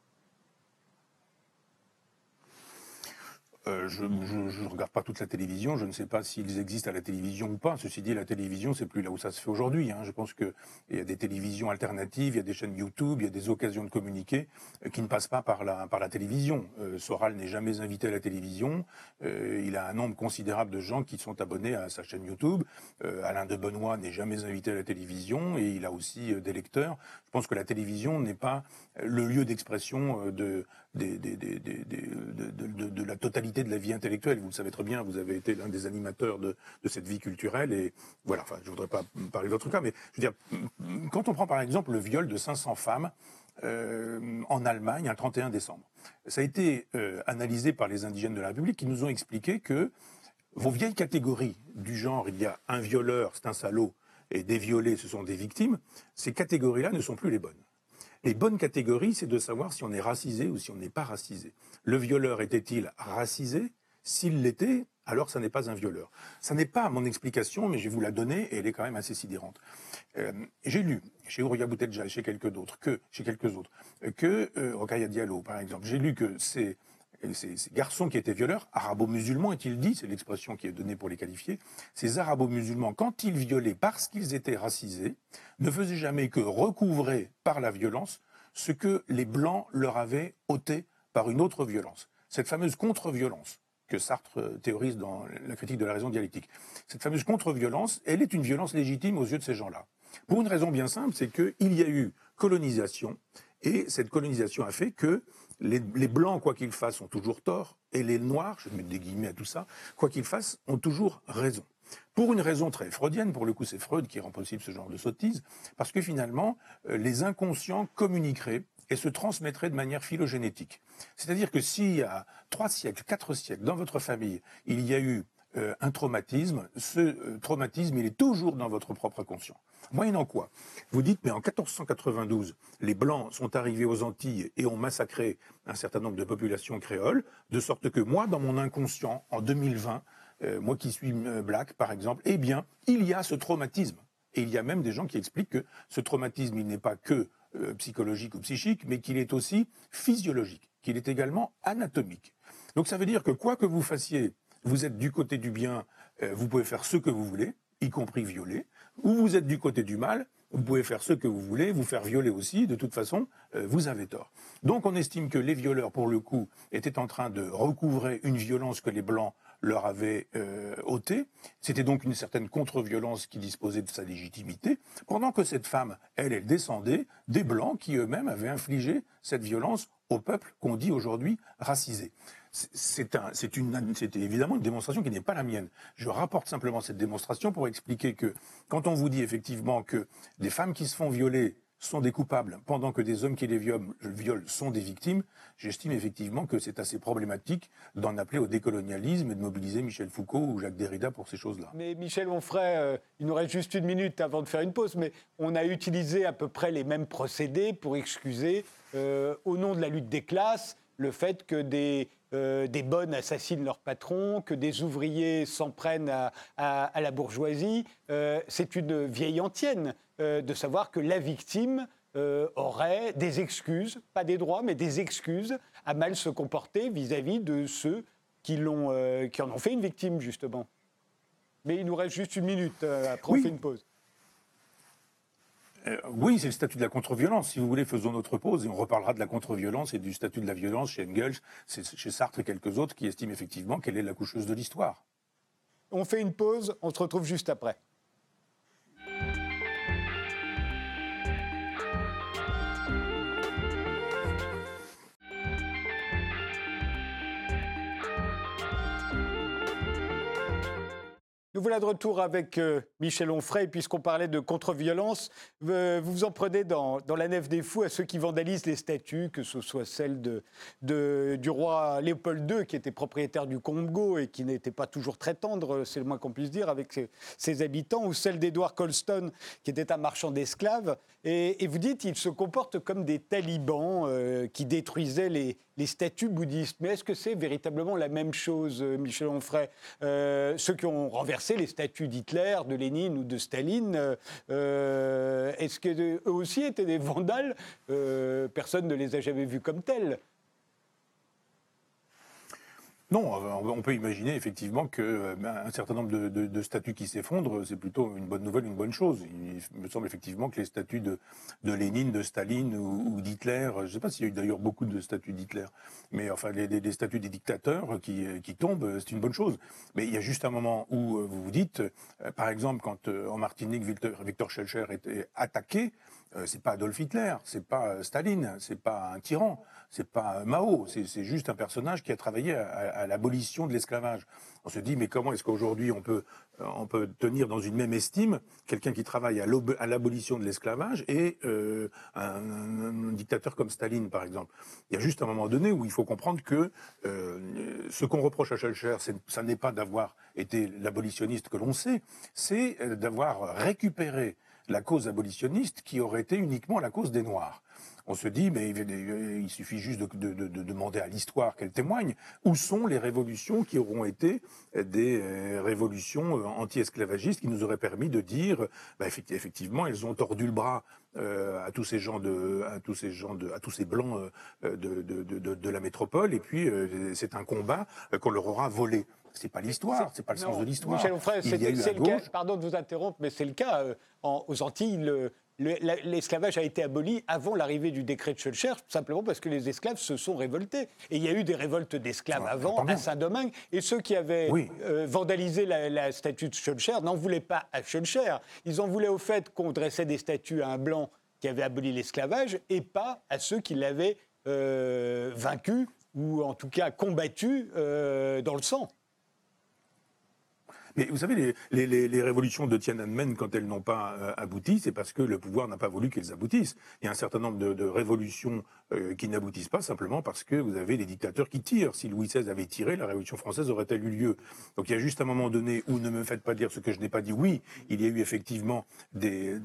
Euh, je ne regarde pas toute la télévision, je ne sais pas s'ils existent à la télévision ou pas. Ceci dit, la télévision, c'est plus là où ça se fait aujourd'hui. Hein. Je pense qu'il y a des télévisions alternatives, il y a des chaînes YouTube, il y a des occasions de communiquer euh, qui ne passent pas par la, par la télévision. Euh, Soral n'est jamais invité à la télévision. Euh, il a un nombre considérable de gens qui sont abonnés à sa chaîne YouTube. Alain de Benoît n'est jamais invité à la télévision et il a aussi des lecteurs. Je pense que la télévision n'est pas le lieu d'expression de, de, la totalité de la vie intellectuelle. Vous le savez très bien, vous avez été l'un des animateurs de, cette vie culturelle. Et voilà, enfin, je ne voudrais pas parler d'autres cas, mais je veux dire, quand on prend par exemple le viol de 500 femmes euh, en Allemagne un 31 décembre, ça a été euh, analysé par les indigènes de la République qui nous ont expliqué que vos vieilles catégories du genre, il y a un violeur, c'est un salaud, et des violés, ce sont des victimes, ces catégories-là ne sont plus les bonnes. Les bonnes catégories, c'est de savoir si on est racisé ou si on n'est pas racisé. Le violeur était-il racisé? S'il l'était, alors ça n'est pas un violeur. Ça n'est pas mon explication, mais je vais vous la donner et elle est quand même assez sidérante. Euh, j'ai lu chez Ouria Boutelja et chez quelques que chez quelques autres que euh, Diallo par exemple, j'ai lu que c'est ces, garçons qui étaient violeurs, arabo-musulmans est-il dit, c'est l'expression qui est donnée pour les qualifier, ces arabo-musulmans, quand ils violaient parce qu'ils étaient racisés, ne faisaient jamais que recouvrer par la violence ce que les blancs leur avaient ôté par une autre violence. Cette fameuse contre-violence que Sartre théorise dans la critique de la raison dialectique. Cette fameuse contre-violence, elle est une violence légitime aux yeux de ces gens-là. Pour une raison bien simple, c'est qu'il y a eu colonisation, et cette colonisation a fait que les, blancs, quoi qu'ils fassent, ont toujours tort, et les noirs, je mets des guillemets à tout ça, quoi qu'ils fassent, ont toujours raison. Pour une raison très freudienne, pour le coup c'est Freud qui rend possible ce genre de sottise, parce que finalement, euh, les inconscients communiqueraient et se transmettraient de manière phylogénétique. C'est-à-dire que s'il y a trois siècles, quatre siècles, dans votre famille, il y a eu euh, un traumatisme, ce euh, traumatisme, il est toujours dans votre propre conscient. Moyennant quoi Vous dites, mais en 1492, les Blancs sont arrivés aux Antilles et ont massacré un certain nombre de populations créoles, de sorte que moi, dans mon inconscient, en 2020, euh, moi qui suis black, par exemple, eh bien, il y a ce traumatisme. Et il y a même des gens qui expliquent que ce traumatisme, il n'est pas que psychologique ou psychique, mais qu'il est aussi physiologique, qu'il est également anatomique. Donc ça veut dire que quoi que vous fassiez, vous êtes du côté du bien, vous pouvez faire ce que vous voulez, y compris violer, ou vous êtes du côté du mal, vous pouvez faire ce que vous voulez, vous faire violer aussi, de toute façon, vous avez tort. Donc on estime que les violeurs, pour le coup, étaient en train de recouvrer une violence que les Blancs leur avait euh, ôté. C'était donc une certaine contre-violence qui disposait de sa légitimité, pendant que cette femme, elle, elle descendait des Blancs qui eux-mêmes avaient infligé cette violence au peuple qu'on dit aujourd'hui racisé. C'est évidemment une démonstration qui n'est pas la mienne. Je rapporte simplement cette démonstration pour expliquer que quand on vous dit effectivement que des femmes qui se font violer sont des coupables pendant que des hommes qui les violent, sont des victimes, j'estime effectivement que c'est assez problématique d'en appeler au décolonialisme et de mobiliser Michel Foucault ou Jacques Derrida pour ces choses-là. Mais Michel Onfray, euh, il nous reste juste une minute avant de faire une pause, mais on a utilisé à peu près les mêmes procédés pour excuser, euh, au nom de la lutte des classes, le fait que des, euh, des bonnes assassinent leurs patrons, que des ouvriers s'en prennent à, la bourgeoisie. c'est une vieille antienne. Euh, de savoir que la victime euh, aurait des excuses, pas des droits, mais des excuses à mal se comporter vis-à-vis de ceux qui, l'ont, euh, qui en ont fait une victime, justement. Mais il nous reste juste une minute, après on fait une pause. Euh, oui, c'est le statut de la contre-violence. Si vous voulez, faisons notre pause et on reparlera de la contre-violence et du statut de la violence chez Engels, chez Sartre et quelques autres qui estiment effectivement qu'elle est la coucheuse de l'histoire. On fait une pause, on se retrouve juste après. Nous voilà de retour avec euh, Michel Onfray, puisqu'on parlait de contre-violence. Euh, vous vous en prenez dans, la nef des fous à ceux qui vandalisent les statues, que ce soit celle de, du roi Léopold II, qui était propriétaire du Congo et qui n'était pas toujours très tendre, c'est le moins qu'on puisse dire, avec ses, habitants, ou celle d'Edward Colston, qui était un marchand d'esclaves. Et, vous dites, il se comporte comme des talibans euh, qui détruisaient les, les statues bouddhistes. Mais est-ce que c'est véritablement la même chose, Michel Onfray Ceux qui ont renversé les statues d'Hitler, de Lénine ou de Staline. Euh, est-ce qu'eux aussi étaient des [LAUGHS] vandales? Euh, Personne ne les a jamais vus comme tels. Non, on peut imaginer effectivement qu'un euh, certain nombre de, statues qui s'effondrent, c'est plutôt une bonne nouvelle, une bonne chose. Il me semble effectivement que les statues de, Lénine, de Staline ou, d'Hitler, je ne sais pas s'il y a eu d'ailleurs beaucoup de statues d'Hitler, mais enfin les, statues des dictateurs qui, tombent, c'est une bonne chose. Mais il y a juste un moment où euh, vous vous dites, euh, par exemple, quand en Martinique Victor, Schellcher était attaqué, c'est pas Adolf Hitler, c'est pas Staline, c'est pas un tyran c'est pas Mao, c'est juste un personnage qui a travaillé à, l'abolition de l'esclavage. On se dit, mais comment est-ce qu'aujourd'hui on peut, euh, on peut tenir dans une même estime quelqu'un qui travaille à l'abolition de l'esclavage et euh, un, dictateur comme Staline, par exemple? Il y a juste un moment donné où il faut comprendre que euh, ce qu'on reproche à Schellcher, ça n'est pas d'avoir été l'abolitionniste que l'on sait, c'est d'avoir récupéré la cause abolitionniste qui aurait été uniquement la cause des Noirs. On se dit, mais il suffit juste de, demander à l'histoire qu'elle témoigne, où sont les révolutions qui auront été des euh, révolutions euh, anti-esclavagistes qui nous auraient permis de dire, bah, effectivement, elles ont tordu le bras euh, à tous ces gens de, à tous ces gens de, à tous ces blancs de, la métropole, et puis c'est un combat qu'on leur aura volé. C'est pas l'histoire, c'est pas le sens de l'histoire. Michel Onfray, c'est le cas. Pardon de vous interrompre, mais c'est le cas aux Antilles. Le, l'esclavage a été aboli avant l'arrivée du décret de Schulcher, simplement parce que les esclaves se sont révoltés. Et il y a eu des révoltes d'esclaves avant, à Saint-Domingue, et ceux qui avaient euh, vandalisé la, statue de Schulcher n'en voulaient pas à Schulcher. Ils en voulaient au fait qu'on dressait des statues à un blanc qui avait aboli l'esclavage, et pas à ceux qui l'avaient euh, vaincu, ou en tout cas combattu euh, dans le sang. Mais vous savez, les, révolutions de Tiananmen, quand elles n'ont pas euh, abouti, c'est parce que le pouvoir n'a pas voulu qu'elles aboutissent. Il y a un certain nombre de, révolutions euh, qui n'aboutissent pas simplement parce que vous avez des dictateurs qui tirent. Si Louis XVI avait tiré, la révolution française aurait-elle eu lieu? Donc il y a juste un moment donné où ne me faites pas dire ce que je n'ai pas dit. Oui, il y a eu effectivement des,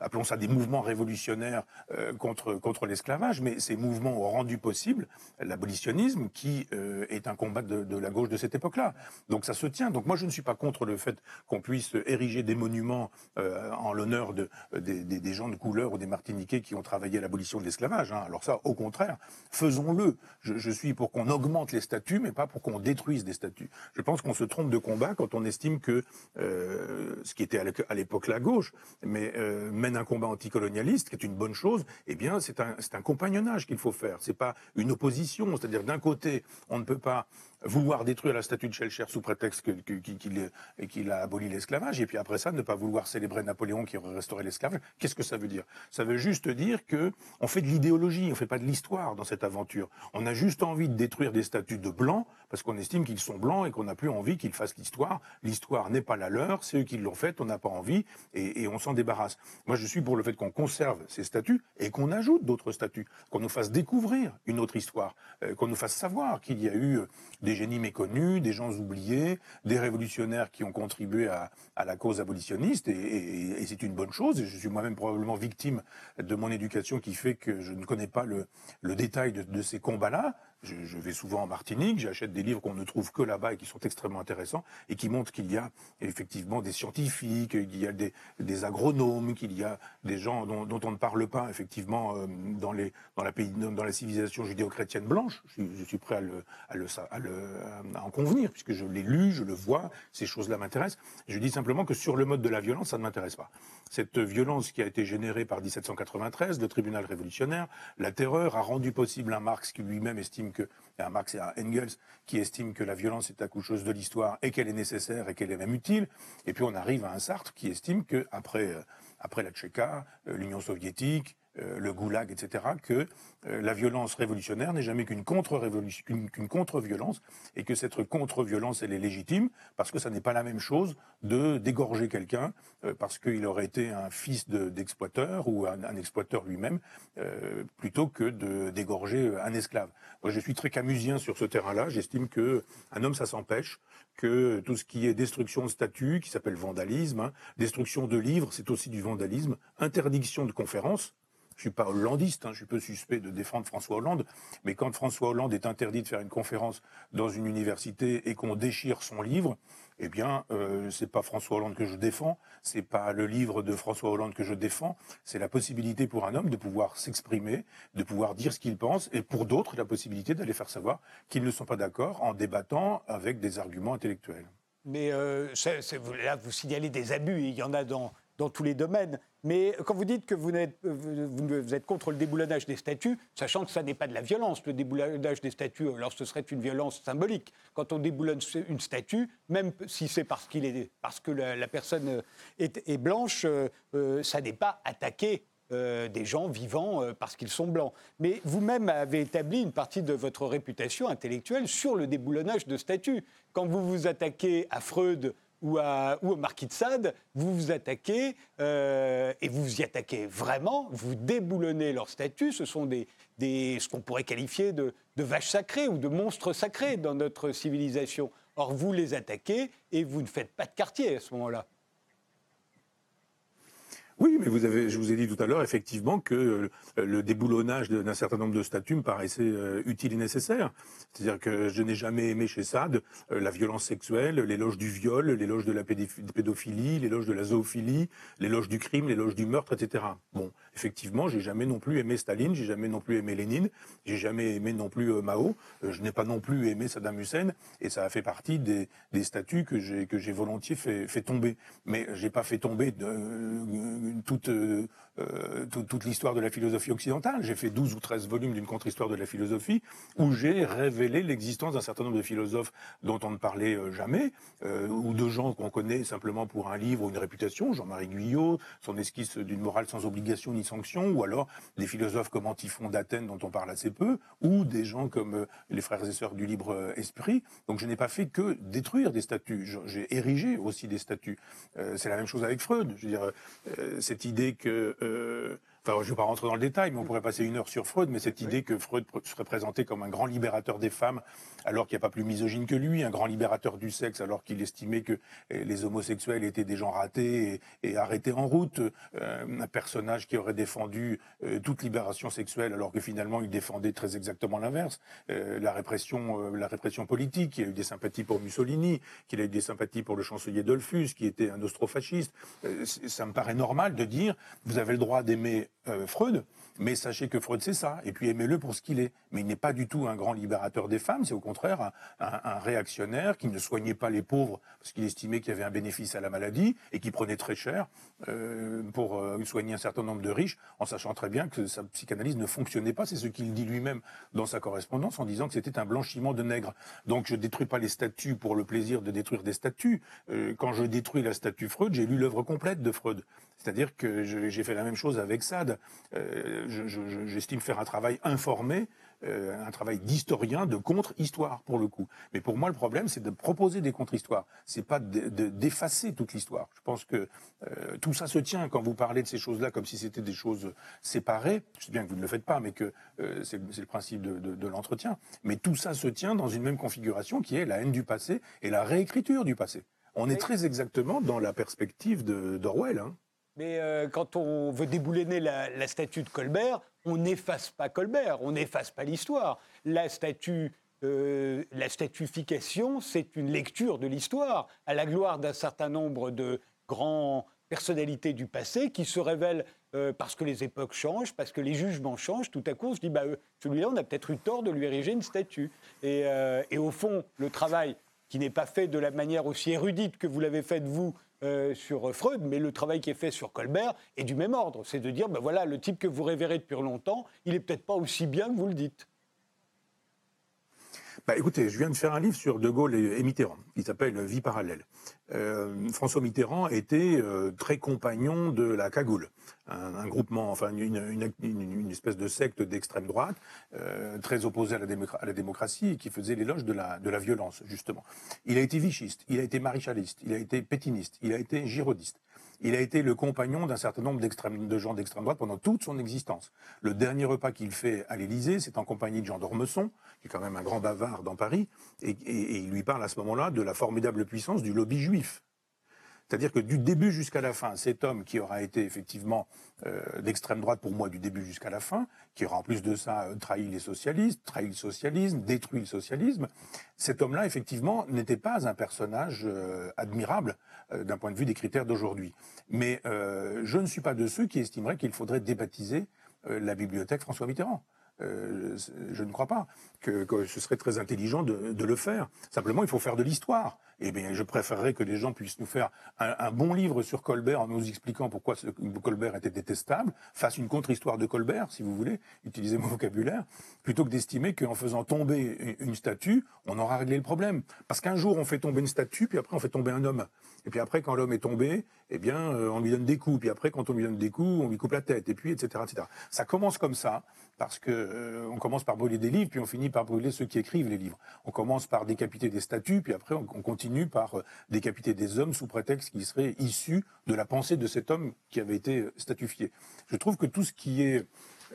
appelons ça des mouvements révolutionnaires euh, contre contre l'esclavage, mais ces mouvements ont rendu possible l'abolitionnisme, qui est un combat de, de, la gauche de cette époque-là. Donc ça se tient. Donc moi je ne suis suis pas contre le fait qu'on puisse ériger des monuments euh, en l'honneur de, des, gens de couleur ou des Martiniquais qui ont travaillé à l'abolition de l'esclavage. Hein. Alors ça, au contraire, faisons-le. Je, suis pour qu'on augmente les statuts, mais pas pour qu'on détruise des statuts. Je pense qu'on se trompe de combat quand on estime que euh, ce qui était à l'époque la gauche, mais euh, mène un combat anticolonialiste, qui est une bonne chose. Eh bien, c'est un, un compagnonnage qu'il faut faire. C'est pas une opposition. C'est-à-dire d'un côté, on ne peut pas vouloir détruire la statue de Schellcher sous prétexte qu'il a aboli l'esclavage, et puis après ça, ne pas vouloir célébrer Napoléon qui aurait restauré l'esclavage. Qu'est-ce que ça veut dire? Ça veut juste dire que on fait de l'idéologie, on ne fait pas de l'histoire dans cette aventure. On a juste envie de détruire des statues de blancs parce qu'on estime qu'ils sont blancs et qu'on n'a plus envie qu'ils fassent l'histoire. L'histoire n'est pas la leur, c'est eux qui l'ont faite, on n'a pas envie et, on s'en débarrasse. Moi, je suis pour le fait qu'on conserve ces statues et qu'on ajoute d'autres statues, qu'on nous fasse découvrir une autre histoire, euh, qu'on nous fasse savoir qu'il y a eu euh, des génies méconnus, des gens oubliés, des révolutionnaires qui ont contribué à, la cause abolitionniste, et, c'est une bonne chose. Je suis moi-même probablement victime de mon éducation qui fait que je ne connais pas le, détail de, ces combats-là. Je, vais souvent en Martinique, j'achète des livres qu'on ne trouve que là-bas et qui sont extrêmement intéressants et qui montrent qu'il y a effectivement des scientifiques, qu'il y a des, agronomes, qu'il y a des gens dont, on ne parle pas effectivement euh, dans, les, dans, la, pays, dans la civilisation judéo-chrétienne blanche. Je, suis prêt à, le, à, le, à, en convenir puisque je l'ai lu, je le vois, ces choses-là m'intéressent. Je dis simplement que sur le mode de la violence, ça ne m'intéresse pas. Cette violence qui a été générée par 1793, le tribunal révolutionnaire, la terreur a rendu possible un Marx qui lui-même estime que, un Marx et un Engels qui estiment que la violence est chose de l'histoire et qu'elle est nécessaire et qu'elle est même utile. Et puis on arrive à un Sartre qui estime que après, euh, après la Tchéka, euh, l'Union soviétique, le goulag, etc., que euh, la violence révolutionnaire n'est jamais qu'une contre-violence et que cette contre-violence, elle est légitime parce que ça n'est pas la même chose de dégorger quelqu'un euh, parce qu'il aurait été un fils d'exploiteur ou un, exploiteur lui-même plutôt que de dégorger un esclave. Moi, je suis très camusien sur ce terrain-là. J'estime que un homme, ça s'empêche que tout ce qui est destruction de statues, qui s'appelle vandalisme, hein, destruction de livres, c'est aussi du vandalisme, interdiction de conférences, je suis pas hollandiste, hein, je suis peu suspect de défendre François Hollande, mais quand François Hollande est interdit de faire une conférence dans une université et qu'on déchire son livre, eh bien, euh, c'est pas François Hollande que je défends, c'est pas le livre de François Hollande que je défends, c'est la possibilité pour un homme de pouvoir s'exprimer, de pouvoir dire ce qu'il pense, et pour d'autres, la possibilité d'aller faire savoir qu'ils ne sont pas d'accord en débattant avec des arguments intellectuels. Mais euh, là, vous signalez des abus, il y en a dans dans tous les domaines. Mais quand vous dites que vous êtes, vous êtes contre le déboulonnage des statuts, sachant que ça n'est pas de la violence, le déboulonnage des statuts, alors ce serait une violence symbolique. Quand on déboulonne une statue, même si c'est parce, qu'il est, parce que la, personne est, blanche, euh, euh, ça n'est pas attaquer euh, des gens vivants parce qu'ils sont blancs. Mais vous-même avez établi une partie de votre réputation intellectuelle sur le déboulonnage de statues. Quand vous vous attaquez à Freud ou, au Marquis de Sade, vous vous attaquez, euh, et vous vous y attaquez vraiment, vous déboulonnez leur statut, ce sont des, ce qu'on pourrait qualifier de, de vaches sacrées ou de monstres sacrés dans notre civilisation. Or, vous les attaquez et vous ne faites pas de quartier à ce moment-là. Oui, mais vous avez, je vous ai dit tout à l'heure effectivement que euh, le déboulonnage d'un certain nombre de statuts me paraissait euh, utile et nécessaire. C'est-à-dire que je n'ai jamais aimé chez Sade euh, la violence sexuelle, l'éloge du viol, l'éloge de la pédophilie, l'éloge de la zoophilie, l'éloge du crime, l'éloge du meurtre, etc. Bon, effectivement, j'ai jamais non plus aimé Staline, j'ai jamais non plus aimé Lénine, j'ai jamais aimé non plus Mao, je n'ai pas non plus aimé Saddam Hussein, et ça a fait partie des, des statuts que j'ai volontiers fait, fait tomber. Mais j'ai pas fait tomber de toute, euh, euh, toute, l'histoire de la philosophie occidentale. J'ai fait 12 ou 13 volumes d'une contre-histoire de la philosophie où j'ai révélé l'existence d'un certain nombre de philosophes dont on ne parlait euh, jamais, ou de gens qu'on connaît simplement pour un livre ou une réputation, Jean-Marie Guyot, son esquisse d'une morale sans obligation ni sanction, ou alors des philosophes comme Antiphon d'Athènes dont on parle assez peu, ou des gens comme les frères et sœurs du libre esprit. Donc je n'ai pas fait que détruire des statues, j'ai érigé aussi des statues. c'est la même chose avec Freud. Je veux dire, cette idée que je ne vais pas rentrer dans le détail, mais on pourrait passer une heure sur Freud, mais cette idée que Freud serait présenté comme un grand libérateur des femmes, alors qu'il n'y a pas plus misogyne que lui, un grand libérateur du sexe, alors qu'il estimait que eh, les homosexuels étaient des gens ratés et, arrêtés en route, euh, un personnage qui aurait défendu euh, toute libération sexuelle, alors que finalement il défendait très exactement l'inverse, euh, la répression, la répression politique, qui a eu des sympathies pour Mussolini, qu'il a eu des sympathies pour le chancelier Dollfuss, qui était un austrofasciste. ça me paraît normal de dire, vous avez le droit d'aimer Freud, mais sachez que Freud c'est ça, et puis aimez-le pour ce qu'il est. Mais il n'est pas du tout un grand libérateur des femmes, c'est au contraire un, réactionnaire qui ne soignait pas les pauvres parce qu'il estimait qu'il y avait un bénéfice à la maladie et qui prenait très cher euh, pour euh, soigner un certain nombre de riches, en sachant très bien que sa psychanalyse ne fonctionnait pas. C'est ce qu'il dit lui-même dans sa correspondance en disant que c'était un blanchiment de nègres. Donc je détruis pas les statues pour le plaisir de détruire des statues. quand je détruis la statue Freud, j'ai lu l'œuvre complète de Freud. C'est-à-dire que j'ai fait la même chose avec Sade. Euh, j'estime faire un travail informé, euh, un travail d'historien, de contre-histoire pour le coup. Mais pour moi, le problème, c'est de proposer des contre-histoires. C'est pas d'effacer toute l'histoire. Je pense que euh, tout ça se tient quand vous parlez de ces choses-là comme si c'était des choses séparées. Je sais bien que vous ne le faites pas, mais que c'est le principe de, de l'entretien. Mais tout ça se tient dans une même configuration qui est la haine du passé et la réécriture du passé. On est très exactement dans la perspective d'Orwell. Hein. Mais euh, quand on veut déboulonner la, statue de Colbert, on n'efface pas Colbert, on n'efface pas l'histoire. La statue euh, la statification, c'est une lecture de l'histoire à la gloire d'un certain nombre de grands personnalités du passé qui se révèlent euh, parce que les époques changent, parce que les jugements changent. Tout à coup, on se dit, bah, celui-là, on a peut-être eu tort de lui ériger une statue. Et, et au fond, le travail qui n'est pas fait de la manière aussi érudite que vous l'avez fait vous sur Freud, mais le travail qui est fait sur Colbert est du même ordre. C'est de dire, ben voilà, le type que vous révérez depuis longtemps, il n'est peut-être pas aussi bien que vous le dites. Bah, écoutez, je viens de faire un livre sur De Gaulle et, Mitterrand, qui s'appelle Vie parallèle. Euh, François Mitterrand était euh, très compagnon de la cagoule, un, groupement, enfin une, espèce de secte d'extrême droite, euh, très opposée à la, démocratie et qui faisait l'éloge de la, violence, justement. Il a été vichiste, il a été maréchaliste, il a été pétiniste, il a été girodiste. Il a été le compagnon d'un certain nombre de gens d'extrême droite pendant toute son existence. Le dernier repas qu'il fait à l'Élysée, c'est en compagnie de Jean d'Ormesson, qui est quand même un grand bavard dans Paris, et, il lui parle à ce moment-là de la formidable puissance du lobby C'est-à-dire que du début jusqu'à la fin, cet homme qui aura été effectivement euh, d'extrême droite pour moi du début jusqu'à la fin, qui aura en plus de ça euh, trahi les socialistes, trahi le socialisme, détruit le socialisme, cet homme-là effectivement n'était pas un personnage euh, admirable d'un point de vue des critères d'aujourd'hui. Mais je ne suis pas de ceux qui estimeraient qu'il faudrait débaptiser la bibliothèque François Mitterrand. Euh, je ne crois pas que, ce serait très intelligent de, le faire. Simplement, il faut faire de l'histoire. Eh bien, je préférerais que les gens puissent nous faire un, bon livre sur Colbert en nous expliquant pourquoi Colbert était détestable, fasse une contre-histoire de Colbert, si vous voulez, utiliser mon vocabulaire, plutôt que d'estimer qu'en faisant tomber une statue, on aura réglé le problème. Parce qu'un jour, on fait tomber une statue, puis après, on fait tomber un homme. Et puis après, quand l'homme est tombé, eh bien, euh, on lui donne des coups. Puis après, quand on lui donne des coups, on lui coupe la tête. Et puis, etc., etc. Ça commence comme ça, parce que euh, on commence par brûler des livres, puis on finit par brûler ceux qui écrivent les livres. On commence par décapiter des statues, puis après, on, continue par euh, décapiter des hommes sous prétexte qu'ils seraient issus de la pensée de cet homme qui avait été statufié. Je trouve que tout ce qui est euh,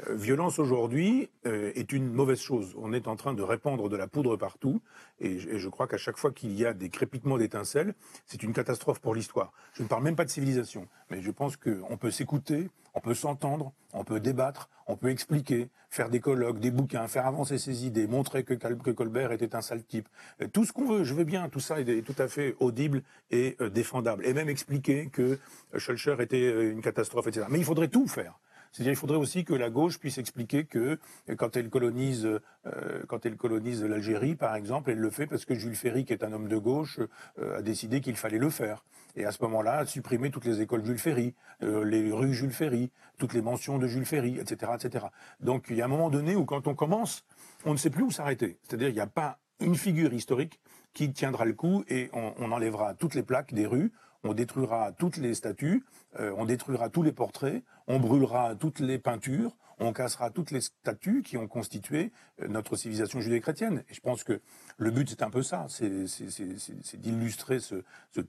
violence aujourd'hui euh, est une mauvaise chose. On est en train de répandre de la poudre partout, et je, crois qu'à chaque fois qu'il y a des crépitements d'étincelles, c'est une catastrophe pour l'histoire. Je ne parle même pas de civilisation, mais je pense qu'on peut s'écouter, on peut s'entendre, on peut débattre, on peut expliquer, faire des colloques, des bouquins, faire avancer ses idées, montrer que, Colbert était un sale type. Euh, tout ce qu'on veut, je veux bien, tout ça est tout à fait audible et défendable. Et même expliquer que Schulcher était une catastrophe, etc. Mais il faudrait tout faire. C'est-à-dire, il faudrait aussi que la gauche puisse expliquer que quand elle colonise, euh, quand elle colonise l'Algérie, par exemple, elle le fait parce que Jules Ferry, qui est un homme de gauche, euh, a décidé qu'il fallait le faire. Et à ce moment-là, supprimer toutes les écoles Jules Ferry, euh, les rues Jules Ferry, toutes les mentions de Jules Ferry, etc., etc. Donc, il y a un moment donné où, quand on commence, on ne sait plus où s'arrêter. C'est-à-dire, il n'y a pas une figure historique qui tiendra le coup et on enlèvera toutes les plaques des rues, on détruira toutes les statues, euh, on détruira tous les portraits, on brûlera toutes les peintures, on cassera toutes les statues qui ont constitué euh, notre civilisation judéo-chrétienne. Et je pense que le but, c'est un peu ça, c'est d'illustrer ce,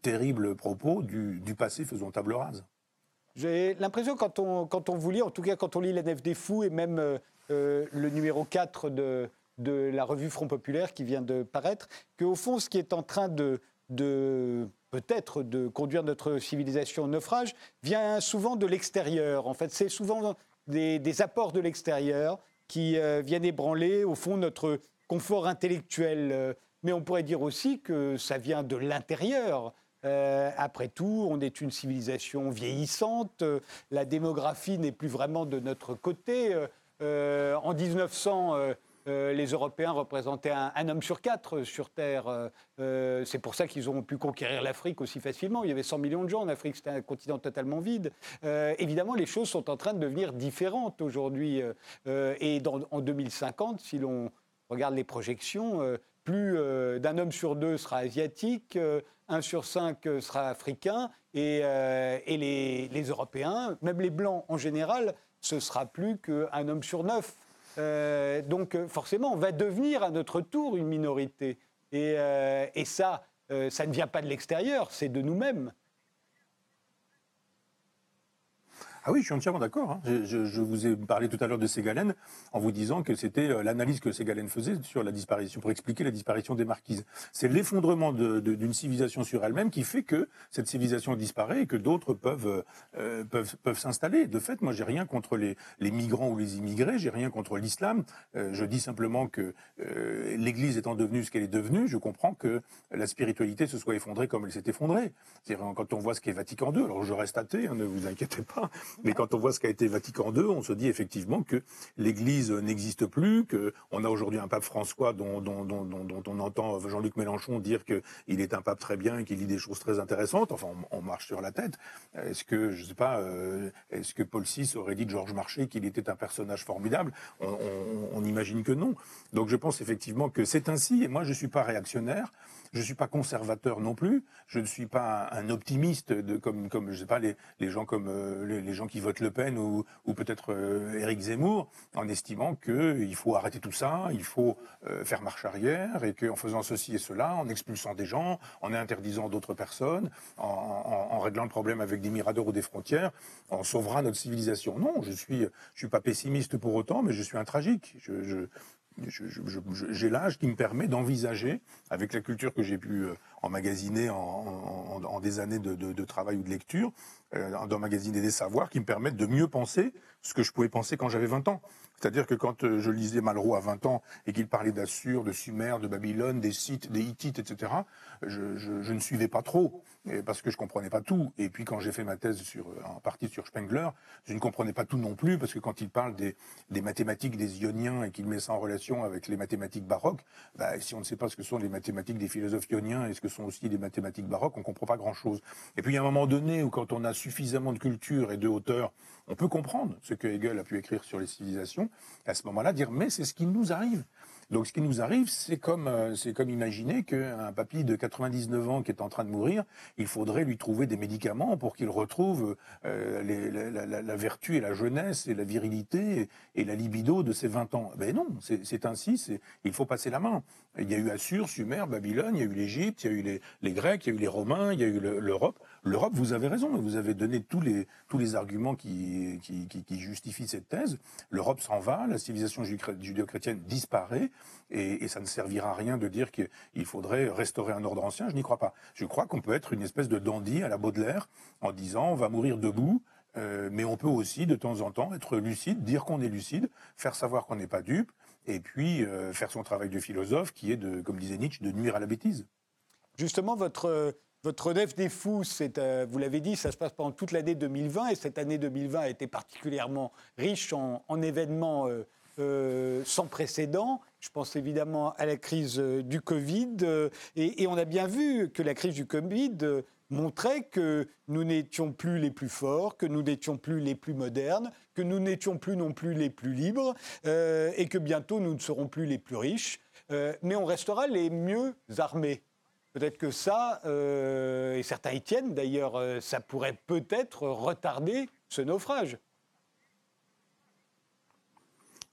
terrible propos du, passé faisant table rase. J'ai l'impression, quand on, quand on vous lit, en tout cas quand on lit La Nef des Fous et même euh, le numéro 4 de, de la revue Front Populaire qui vient de paraître, qu'au fond, ce qui est en train de, de peut-être de conduire notre civilisation au naufrage vient souvent de l'extérieur. En fait, c'est souvent des, apports de l'extérieur qui euh, viennent ébranler, au fond, notre confort intellectuel. mais on pourrait dire aussi que ça vient de l'intérieur. Euh, après tout, on est une civilisation vieillissante, la démographie n'est plus vraiment de notre côté. Euh, en 1900, euh, les Européens représentaient un, homme sur quatre euh, sur Terre. Euh, c'est pour ça qu'ils ont pu conquérir l'Afrique aussi facilement. Il y avait 100 millions de gens en Afrique, c'était un continent totalement vide. évidemment, les choses sont en train de devenir différentes aujourd'hui. et en 2050, si l'on regarde les projections, plus d'un homme sur deux sera asiatique, un sur cinq sera africain, et, les, les, Européens, même les Blancs en général, ce sera plus qu'un homme sur neuf. Euh, donc euh, forcément, on va devenir à notre tour une minorité. Et, euh, ça, ça ne vient pas de l'extérieur, c'est de nous-mêmes. Ah oui, je suis entièrement d'accord. Hein. Je, vous ai parlé tout à l'heure de Ségalen en vous disant que c'était euh, l'analyse que Ségalen faisait sur la disparition, pour expliquer la disparition des marquises. C'est l'effondrement d'une civilisation sur elle-même qui fait que cette civilisation disparaît et que d'autres peuvent, euh, peuvent, peuvent s'installer. De fait, moi, j'ai rien contre les, les, migrants ou les immigrés, j'ai rien contre l'islam. Euh, je dis simplement que l'Église étant devenue ce qu'elle est devenue, je comprends que la spiritualité se soit effondrée comme elle s'est effondrée. C'est-à-dire quand on voit ce qu'est Vatican II, alors je reste athée, hein, ne vous inquiétez pas, mais quand on voit ce qu'a été Vatican II, on se dit effectivement que l'Église n'existe plus, qu'on a aujourd'hui un pape François dont, on entend Jean-Luc Mélenchon dire qu'il est un pape très bien et qu'il dit des choses très intéressantes. Enfin, on, marche sur la tête. Est-ce que, je sais pas, euh, est-ce que Paul VI aurait dit de Georges Marchais qu'il était un personnage formidable? On, on, imagine que non. Donc je pense effectivement que c'est ainsi. Et moi, je suis pas réactionnaire. Je ne suis pas conservateur non plus. Je ne suis pas un, optimiste de, comme, comme je sais pas les, les gens comme euh, les, gens qui votent Le Pen ou, ou peut-être euh, Éric Zemmour, en estimant qu'il faut arrêter tout ça, il faut euh, faire marche arrière et qu'en faisant ceci et cela, en expulsant des gens, en interdisant d'autres personnes, en, réglant le problème avec des miradors ou des frontières, on sauvera notre civilisation. Non, je suis je suis pas pessimiste pour autant, mais je suis un tragique. J'ai l'âge qui me permet d'envisager, avec la culture que j'ai pu euh, emmagasiner en, en, des années de, travail ou de lecture, euh, d'emmagasiner des savoirs qui me permettent de mieux penser ce que je pouvais penser quand j'avais 20 ans. C'est-à-dire que quand euh, je lisais Malraux à 20 ans et qu'il parlait d'Assur, de Sumer, de Babylone, des Scythes, des Hittites, etc., je, je, je, ne suivais pas trop parce que je comprenais pas tout. Et puis quand j'ai fait ma thèse sur, en partie sur Spengler, je ne comprenais pas tout non plus parce que quand il parle des, des mathématiques des Ioniens et qu'il met ça en relation avec les mathématiques baroques, bah, si on ne sait pas ce que sont les mathématiques des philosophes ioniens et ce que sont aussi les mathématiques baroques, on comprend pas grand-chose. Et puis il y a un moment donné où quand on a suffisamment de culture et de hauteur, on peut comprendre ce que Hegel a pu écrire sur les civilisations. Et à ce moment-là, dire mais c'est ce qui nous arrive. Donc ce qui nous arrive, c'est comme, euh, comme imaginer qu'un papy de 99 ans qui est en train de mourir, il faudrait lui trouver des médicaments pour qu'il retrouve euh, la, vertu et la jeunesse et la virilité et, la libido de ses 20 ans. Ben non, c'est ainsi, il faut passer la main. Il y a eu Assur, Sumer, Babylone, il y a eu l'Égypte, il y a eu les, Grecs, il y a eu les Romains, il y a eu l'Europe. L'Europe, vous avez raison, vous avez donné tous les, tous les arguments qui, qui, justifient cette thèse. L'Europe s'en va, la civilisation judéo-chrétienne disparaît, et, ça ne servira à rien de dire qu'il faudrait restaurer un ordre ancien. Je n'y crois pas. Je crois qu'on peut être une espèce de dandy à la Baudelaire en disant on va mourir debout, euh, mais on peut aussi de temps en temps être lucide, dire qu'on est lucide, faire savoir qu'on n'est pas dupe, et puis euh, faire son travail de philosophe qui est, de, comme disait Nietzsche, de nuire à la bêtise. Justement, votre votre nef des fous, euh, vous l'avez dit, ça se passe pendant toute l'année 2020 et cette année 2020 a été particulièrement riche en, événements euh, euh, sans précédent. Je pense évidemment à la crise du Covid et, on a bien vu que la crise du Covid montrait que nous n'étions plus les plus forts, que nous n'étions plus les plus modernes, que nous n'étions plus non plus les plus libres et que bientôt nous ne serons plus les plus riches, mais on restera les mieux armés. Peut-être que ça, euh, et certains y tiennent d'ailleurs, euh, ça pourrait peut-être retarder ce naufrage.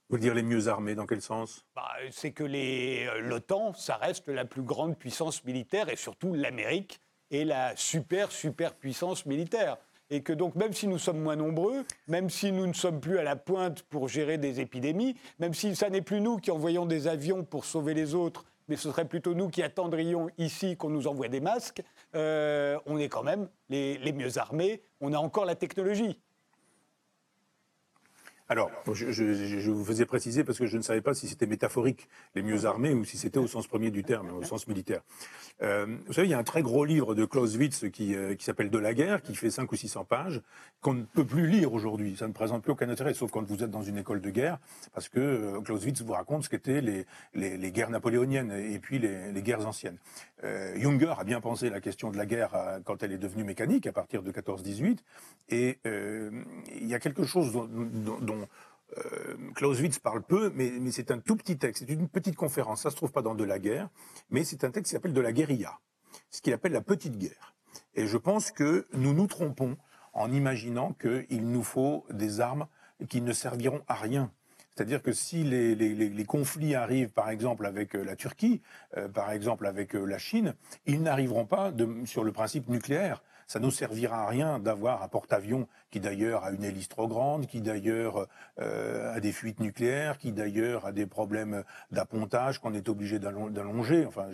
Vous voulez dire les mieux armés, dans quel sens? Bah, C'est que euh, l'OTAN, ça reste la plus grande puissance militaire, et surtout l'Amérique est la super, super puissance militaire. Et que donc, même si nous sommes moins nombreux, même si nous ne sommes plus à la pointe pour gérer des épidémies, même si ça n'est plus nous qui envoyons des avions pour sauver les autres, mais ce serait plutôt nous qui attendrions ici qu'on nous envoie des masques. Euh, on est quand même les mieux armés, on a encore la technologie. Alors, je, vous faisais préciser parce que je ne savais pas si c'était métaphorique, les mieux armés, ou si c'était au sens premier du terme, au sens militaire. Euh, vous savez, il y a un très gros livre de Clausewitz qui, euh, qui s'appelle De la guerre, qui fait 5 ou 600 pages, qu'on ne peut plus lire aujourd'hui. Ça ne présente plus aucun intérêt, sauf quand vous êtes dans une école de guerre, parce que euh, Clausewitz vous raconte ce qu'étaient les, les, guerres napoléoniennes et puis les, guerres anciennes. Euh, Junger a bien pensé la question de la guerre quand elle est devenue mécanique, à partir de 14-18, et il y a quelque chose dont, dont euh, Clausewitz parle peu, mais, c'est un tout petit texte, c'est une petite conférence, ça se trouve pas dans De la guerre, mais c'est un texte qui s'appelle De la guérilla, ce qu'il appelle la petite guerre. Et je pense que nous nous trompons en imaginant qu'il nous faut des armes qui ne serviront à rien. C'est-à-dire que si les, conflits arrivent, par exemple, avec la Turquie, par exemple avec la Chine, ils n'arriveront pas sur le principe nucléaire ça ne servira à rien d'avoir un porte-avions qui d'ailleurs a une hélice trop grande, qui d'ailleurs euh, a des fuites nucléaires, qui d'ailleurs a des problèmes d'appontage qu'on est obligé d'allonger. Enfin,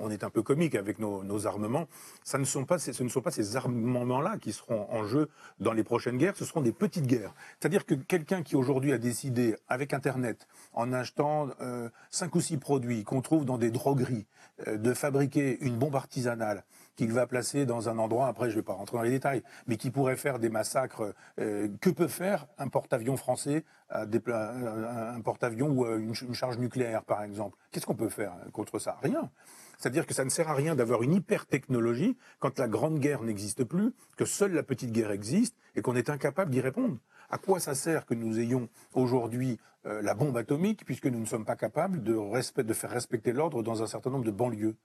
on est un peu comique avec nos, armements. Ça ne sont pas, ce ne sont pas ces armements-là qui seront en jeu dans les prochaines guerres. Ce seront des petites guerres. C'est-à-dire que quelqu'un qui aujourd'hui a décidé, avec Internet, en achetant euh, cinq ou six produits qu'on trouve dans des drogueries, euh, de fabriquer une bombe artisanale qu'il va placer dans un endroit, après je ne vais pas rentrer dans les détails, mais qui pourrait faire des massacres. Euh, que peut faire un porte-avions français, un porte-avions ou euh, une, charge nucléaire par exemple? Qu'est-ce qu'on peut faire contre ça? Rien. C'est-à-dire que ça ne sert à rien d'avoir une hyper-technologie quand la grande guerre n'existe plus, que seule la petite guerre existe et qu'on est incapable d'y répondre. À quoi ça sert que nous ayons aujourd'hui euh, la bombe atomique puisque nous ne sommes pas capables de faire respecter l'ordre dans un certain nombre de banlieues?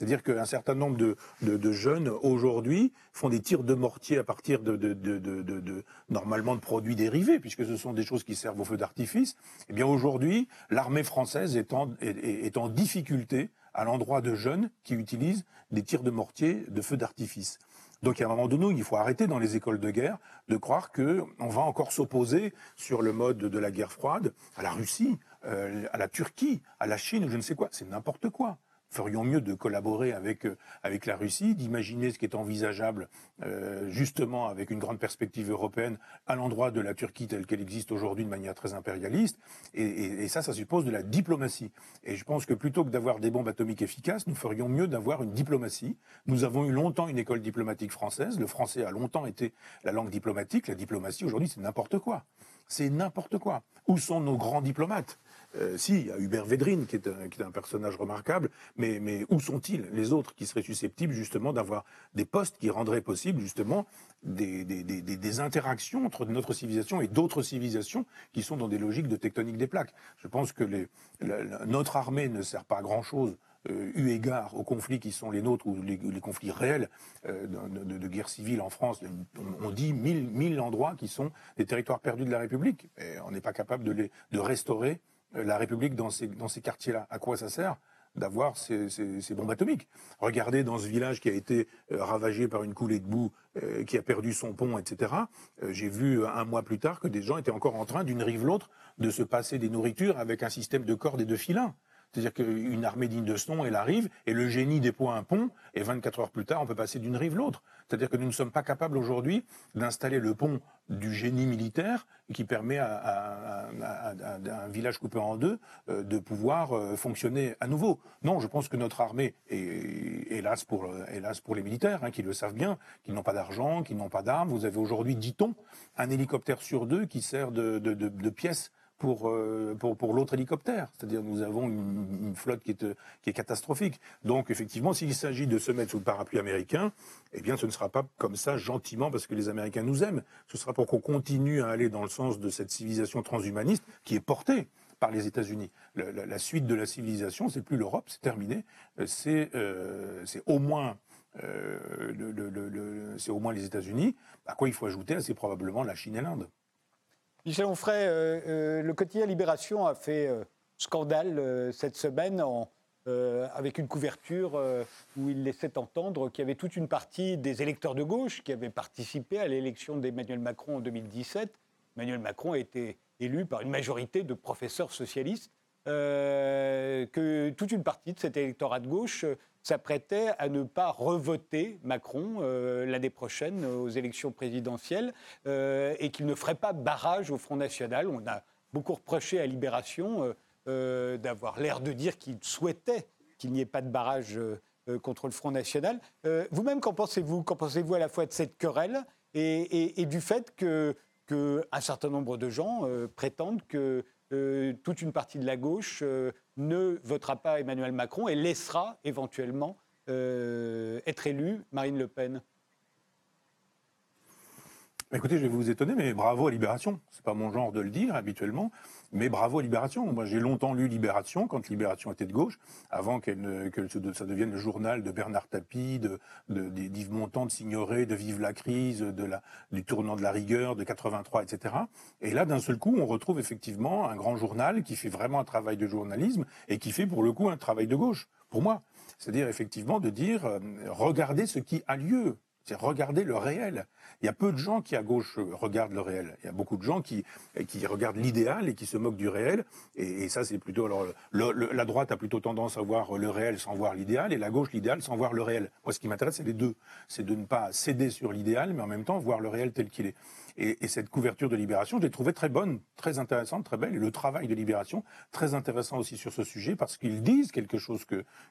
C'est-à-dire qu'un certain nombre de, jeunes aujourd'hui font des tirs de mortier à partir de, normalement de produits dérivés, puisque ce sont des choses qui servent au feu d'artifice. Eh bien aujourd'hui, l'armée française est en, difficulté à l'endroit de jeunes qui utilisent des tirs de mortier de feu d'artifice. Donc, à un moment donné, il faut arrêter dans les écoles de guerre de croire qu'on va encore s'opposer sur le mode de la guerre froide à la Russie, euh, à la Turquie, à la Chine je ne sais quoi. C'est n'importe quoi ferions mieux de collaborer avec, euh, avec la Russie, d'imaginer ce qui est envisageable euh, justement avec une grande perspective européenne à l'endroit de la Turquie telle qu'elle existe aujourd'hui de manière très impérialiste. Et, et, ça, ça suppose de la diplomatie. Et je pense que plutôt que d'avoir des bombes atomiques efficaces, nous ferions mieux d'avoir une diplomatie. Nous avons eu longtemps une école diplomatique française. Le français a longtemps été la langue diplomatique. La diplomatie aujourd'hui, c'est n'importe quoi. C'est n'importe quoi. Où sont nos grands diplomates? Euh, si, il y a Hubert Védrine qui est un, personnage remarquable, mais, où sont-ils les autres qui seraient susceptibles justement d'avoir des postes qui rendraient possible justement des, interactions entre notre civilisation et d'autres civilisations qui sont dans des logiques de tectonique des plaques? Je pense que notre armée ne sert pas à grand-chose euh, eu égard aux conflits qui sont les nôtres ou les, conflits réels euh, de, guerre civile en France. On, dit mille, endroits qui sont des territoires perdus de la République. Et on n'est pas capable de, les, de restaurer la République dans ces, dans ces quartiers-là. À quoi ça sert d'avoir ces, bombes atomiques? Regardez dans ce village qui a été euh, ravagé par une coulée de boue, euh, qui a perdu son pont, etc. J'ai vu un mois plus tard que des gens étaient encore en train, d'une rive l'autre, de se passer des nourritures avec un système de cordes et de filins. C'est-à-dire qu'une armée digne de ce nom, elle arrive, et le génie déploie un pont, et 24 heures plus tard, on peut passer d'une rive l'autre. C'est-à-dire que nous ne sommes pas capables aujourd'hui d'installer le pont du génie militaire qui permet à, un village coupé en deux euh, de pouvoir euh, fonctionner à nouveau. Non, je pense que notre armée, et hélas pour, hélas pour les militaires, hein, qui le savent bien, qui n'ont pas d'argent, qui n'ont pas d'armes, vous avez aujourd'hui, dit-on, un hélicoptère sur deux qui sert de, de pièce pour, euh, pour, pour l'autre hélicoptère. C'est-à-dire nous avons une, flotte qui est, qui est catastrophique. Donc effectivement, s'il s'agit de se mettre sous le parapluie américain, eh bien ce ne sera pas comme ça gentiment parce que les Américains nous aiment. Ce sera pour qu'on continue à aller dans le sens de cette civilisation transhumaniste qui est portée par les États-Unis. La, suite de la civilisation, c'est plus l'Europe, c'est terminé. C'est euh, au moins euh, le, c'est au moins les États-Unis. À quoi il faut ajouter C'est probablement la Chine et l'Inde. Michel Onfray, euh, euh, le quotidien Libération a fait euh, scandale cette semaine avec une couverture où il laissait entendre qu'il y avait toute une partie des électeurs de gauche qui avaient participé à l'élection d'Emmanuel Macron en 2017. Emmanuel Macron a été élu par une majorité de professeurs socialistes, que toute une partie de cet électorat de gauche s'apprêtait à ne pas revoter Macron euh, l'année prochaine aux élections présidentielles euh, et qu'il ne ferait pas barrage au Front National. On a beaucoup reproché à Libération euh, d'avoir l'air de dire qu'il souhaitait qu'il n'y ait pas de barrage contre le Front National. Vous-même, qu'en pensez-vous? Qu'en pensez-vous à la fois de cette querelle et, du fait qu'un que certain nombre de gens prétendent que toute une partie de la gauche ne votera pas Emmanuel Macron et laissera éventuellement euh, être élu Marine Le Pen Écoutez, je vais vous étonner, mais bravo à Libération. C'est pas mon genre de le dire habituellement, mais bravo à Libération. Moi, j'ai longtemps lu Libération quand Libération était de gauche, avant que ça devienne le journal de Bernard Tapie, de, d'Yves Montand, de Signoret, de Vive la crise, de la, du tournant de la rigueur, de 83, etc. Et là, d'un seul coup, on retrouve effectivement un grand journal qui fait vraiment un travail de journalisme et qui fait pour le coup un travail de gauche, pour moi. C'est-à-dire effectivement de dire, euh, regardez ce qui a lieu c'est regarder le réel. Il y a peu de gens qui à gauche regardent le réel. Il y a beaucoup de gens qui, qui regardent l'idéal et qui se moquent du réel. Et, ça, c'est plutôt alors la droite a plutôt tendance à voir le réel sans voir l'idéal, et la gauche l'idéal sans voir le réel. Moi, ce qui m'intéresse, c'est les deux. C'est de ne pas céder sur l'idéal, mais en même temps voir le réel tel qu'il est. Et, cette couverture de Libération, je l'ai trouvée très bonne, très intéressante, très belle. Et le travail de Libération, très intéressant aussi sur ce sujet, parce qu'ils disent quelque chose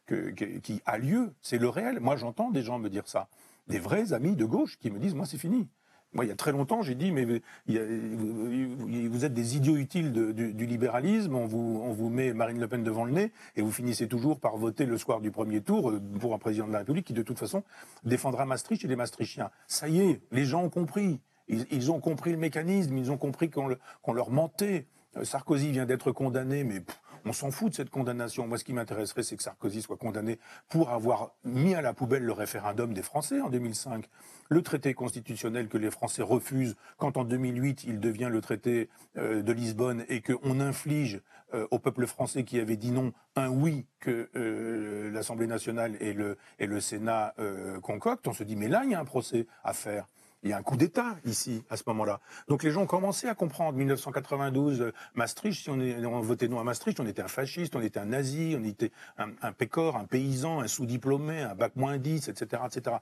qui a lieu. C'est le réel. Moi, j'entends des gens me dire ça des vrais amis de gauche qui me disent moi c'est fini. Moi, il y a très longtemps, j'ai dit, mais vous êtes des idiots utiles du, libéralisme, on vous, met Marine Le Pen devant le nez, et vous finissez toujours par voter le soir du premier tour euh, pour un président de la République qui, de toute façon, défendra Maastricht et les Maastrichtiens. Ça y est, les gens ont compris. Ils, ont compris le mécanisme, ils ont compris qu'on leur mentait. Euh, Sarkozy vient d'être condamné, mais on s'en fout de cette condamnation. Moi, ce qui m'intéresserait, c'est que Sarkozy soit condamné pour avoir mis à la poubelle le référendum des Français en 2005, le traité constitutionnel que les Français refusent quand en 2008 il devient le traité euh, de Lisbonne et qu'on inflige euh, au peuple français qui avait dit non un oui que euh, l'Assemblée nationale et le, et le Sénat concoctent. On se dit mais là il y a un procès à faire. Il y a un coup d'État ici, à ce moment-là. Donc les gens ont commencé à comprendre. 1992, euh, Maastricht, si on, est, on votait non à Maastricht, on était un fasciste, on était un nazi, on était un, un pécor, un paysan, un sous-diplômé, un bac moins 10, etc., etc.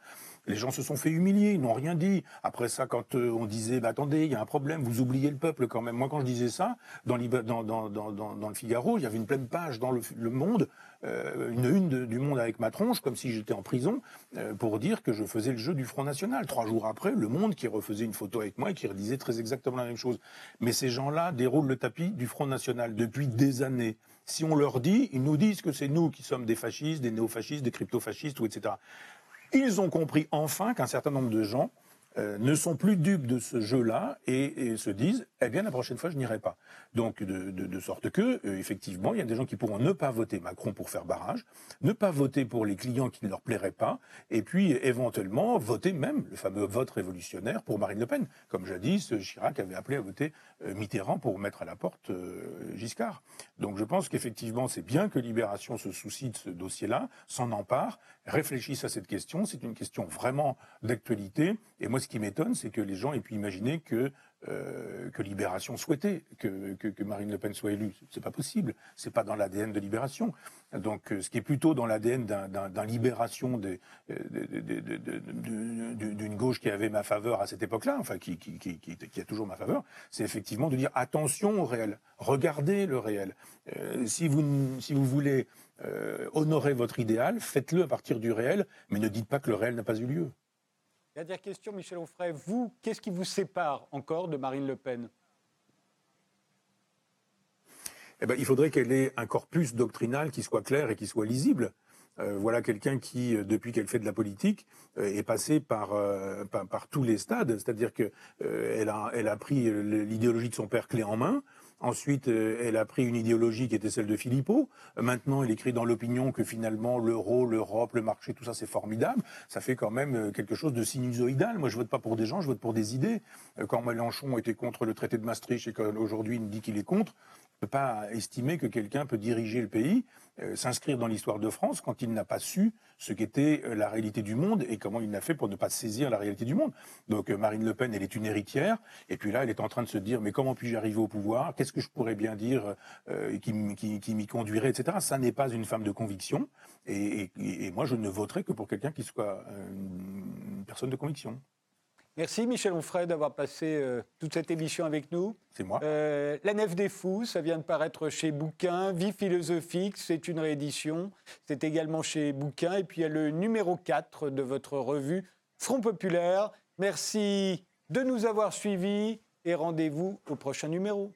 Les gens se sont fait humilier, ils n'ont rien dit. Après ça, quand euh, on disait, bah, attendez, il y a un problème, vous oubliez le peuple quand même. Moi, quand je disais ça, dans, dans, dans, dans le Figaro, il y avait une pleine page dans le, le Monde euh, une une du Monde avec ma tronche, comme si j'étais en prison, euh, pour dire que je faisais le jeu du Front National. Trois jours après, Le Monde qui refaisait une photo avec moi et qui redisait très exactement la même chose. Mais ces gens-là déroulent le tapis du Front National depuis des années. Si on leur dit, ils nous disent que c'est nous qui sommes des fascistes, des néofascistes, des crypto-fascistes, etc. Ils ont compris enfin qu'un certain nombre de gens euh, ne sont plus dupes de ce jeu-là et, se disent eh bien la prochaine fois je n'irai pas. Donc de, sorte que euh, effectivement il y a des gens qui pourront ne pas voter Macron pour faire barrage, ne pas voter pour les clients qui ne leur plairaient pas, et puis éventuellement voter même le fameux vote révolutionnaire pour Marine Le Pen, comme jadis Chirac avait appelé à voter euh, Mitterrand pour mettre à la porte Giscard. Donc je pense qu'effectivement c'est bien que Libération se soucie de ce dossier-là, s'en empare, réfléchisse à cette question. C'est une question vraiment d'actualité. Et moi ce qui m'étonne, c'est que les gens aient pu imaginer que euh, que Libération souhaitait que, Marine Le Pen soit élue. C'est pas possible. C'est pas dans l'ADN de Libération. Donc, euh, ce qui est plutôt dans l'ADN d'un Libération euh, d'une gauche qui avait ma faveur à cette époque-là, enfin qui, qui, a toujours ma faveur, c'est effectivement de dire attention au réel, regardez le réel. si vous si vous voulez honorer votre idéal, faites-le à partir du réel, mais ne dites pas que le réel n'a pas eu lieu. Dernière question, Michel Onfray. Vous, qu'est-ce qui vous sépare encore de Marine Le Pen? Eh ben, il faudrait qu'elle ait un corpus doctrinal qui soit clair et qui soit lisible. Euh, voilà quelqu'un qui, euh, depuis qu'elle fait de la politique, euh, est passé par, par, tous les stades. C'est-à-dire qu'elle elle a, elle a pris l'idéologie de son père clé en main. Ensuite, euh, elle a pris une idéologie qui était celle de Philippot. Maintenant, elle écrit dans l'opinion que finalement l'euro, l'Europe, le marché, tout ça, c'est formidable. Ça fait quand même euh, quelque chose de sinusoïdal. Moi, je vote pas pour des gens, je vote pour des idées. Euh, quand Mélenchon était contre le traité de Maastricht et qu'aujourd'hui il nous dit qu'il est contre, ne peut pas estimer que quelqu'un peut diriger le pays, euh, s'inscrire dans l'histoire de France quand il n'a pas su ce qu'était euh, la réalité du monde et comment il n'a fait pour ne pas saisir la réalité du monde. Donc euh, Marine Le Pen, elle est une héritière, et puis là, elle est en train de se dire, mais comment puis-je arriver au pouvoir? Qu'est-ce que je pourrais bien dire qui, qui, qui m'y conduirait, etc. Ça n'est pas une femme de conviction, et, moi, je ne voterai que pour quelqu'un qui soit une personne de conviction. Merci Michel Onfray d'avoir passé euh, toute cette émission avec nous. C'est moi. Euh, la Nef des Fous, ça vient de paraître chez Bouquin. Vie philosophique, c'est une réédition. C'est également chez Bouquin. Et puis il y a le numéro 4 de votre revue Front Populaire. Merci de nous avoir suivis et rendez-vous au prochain numéro.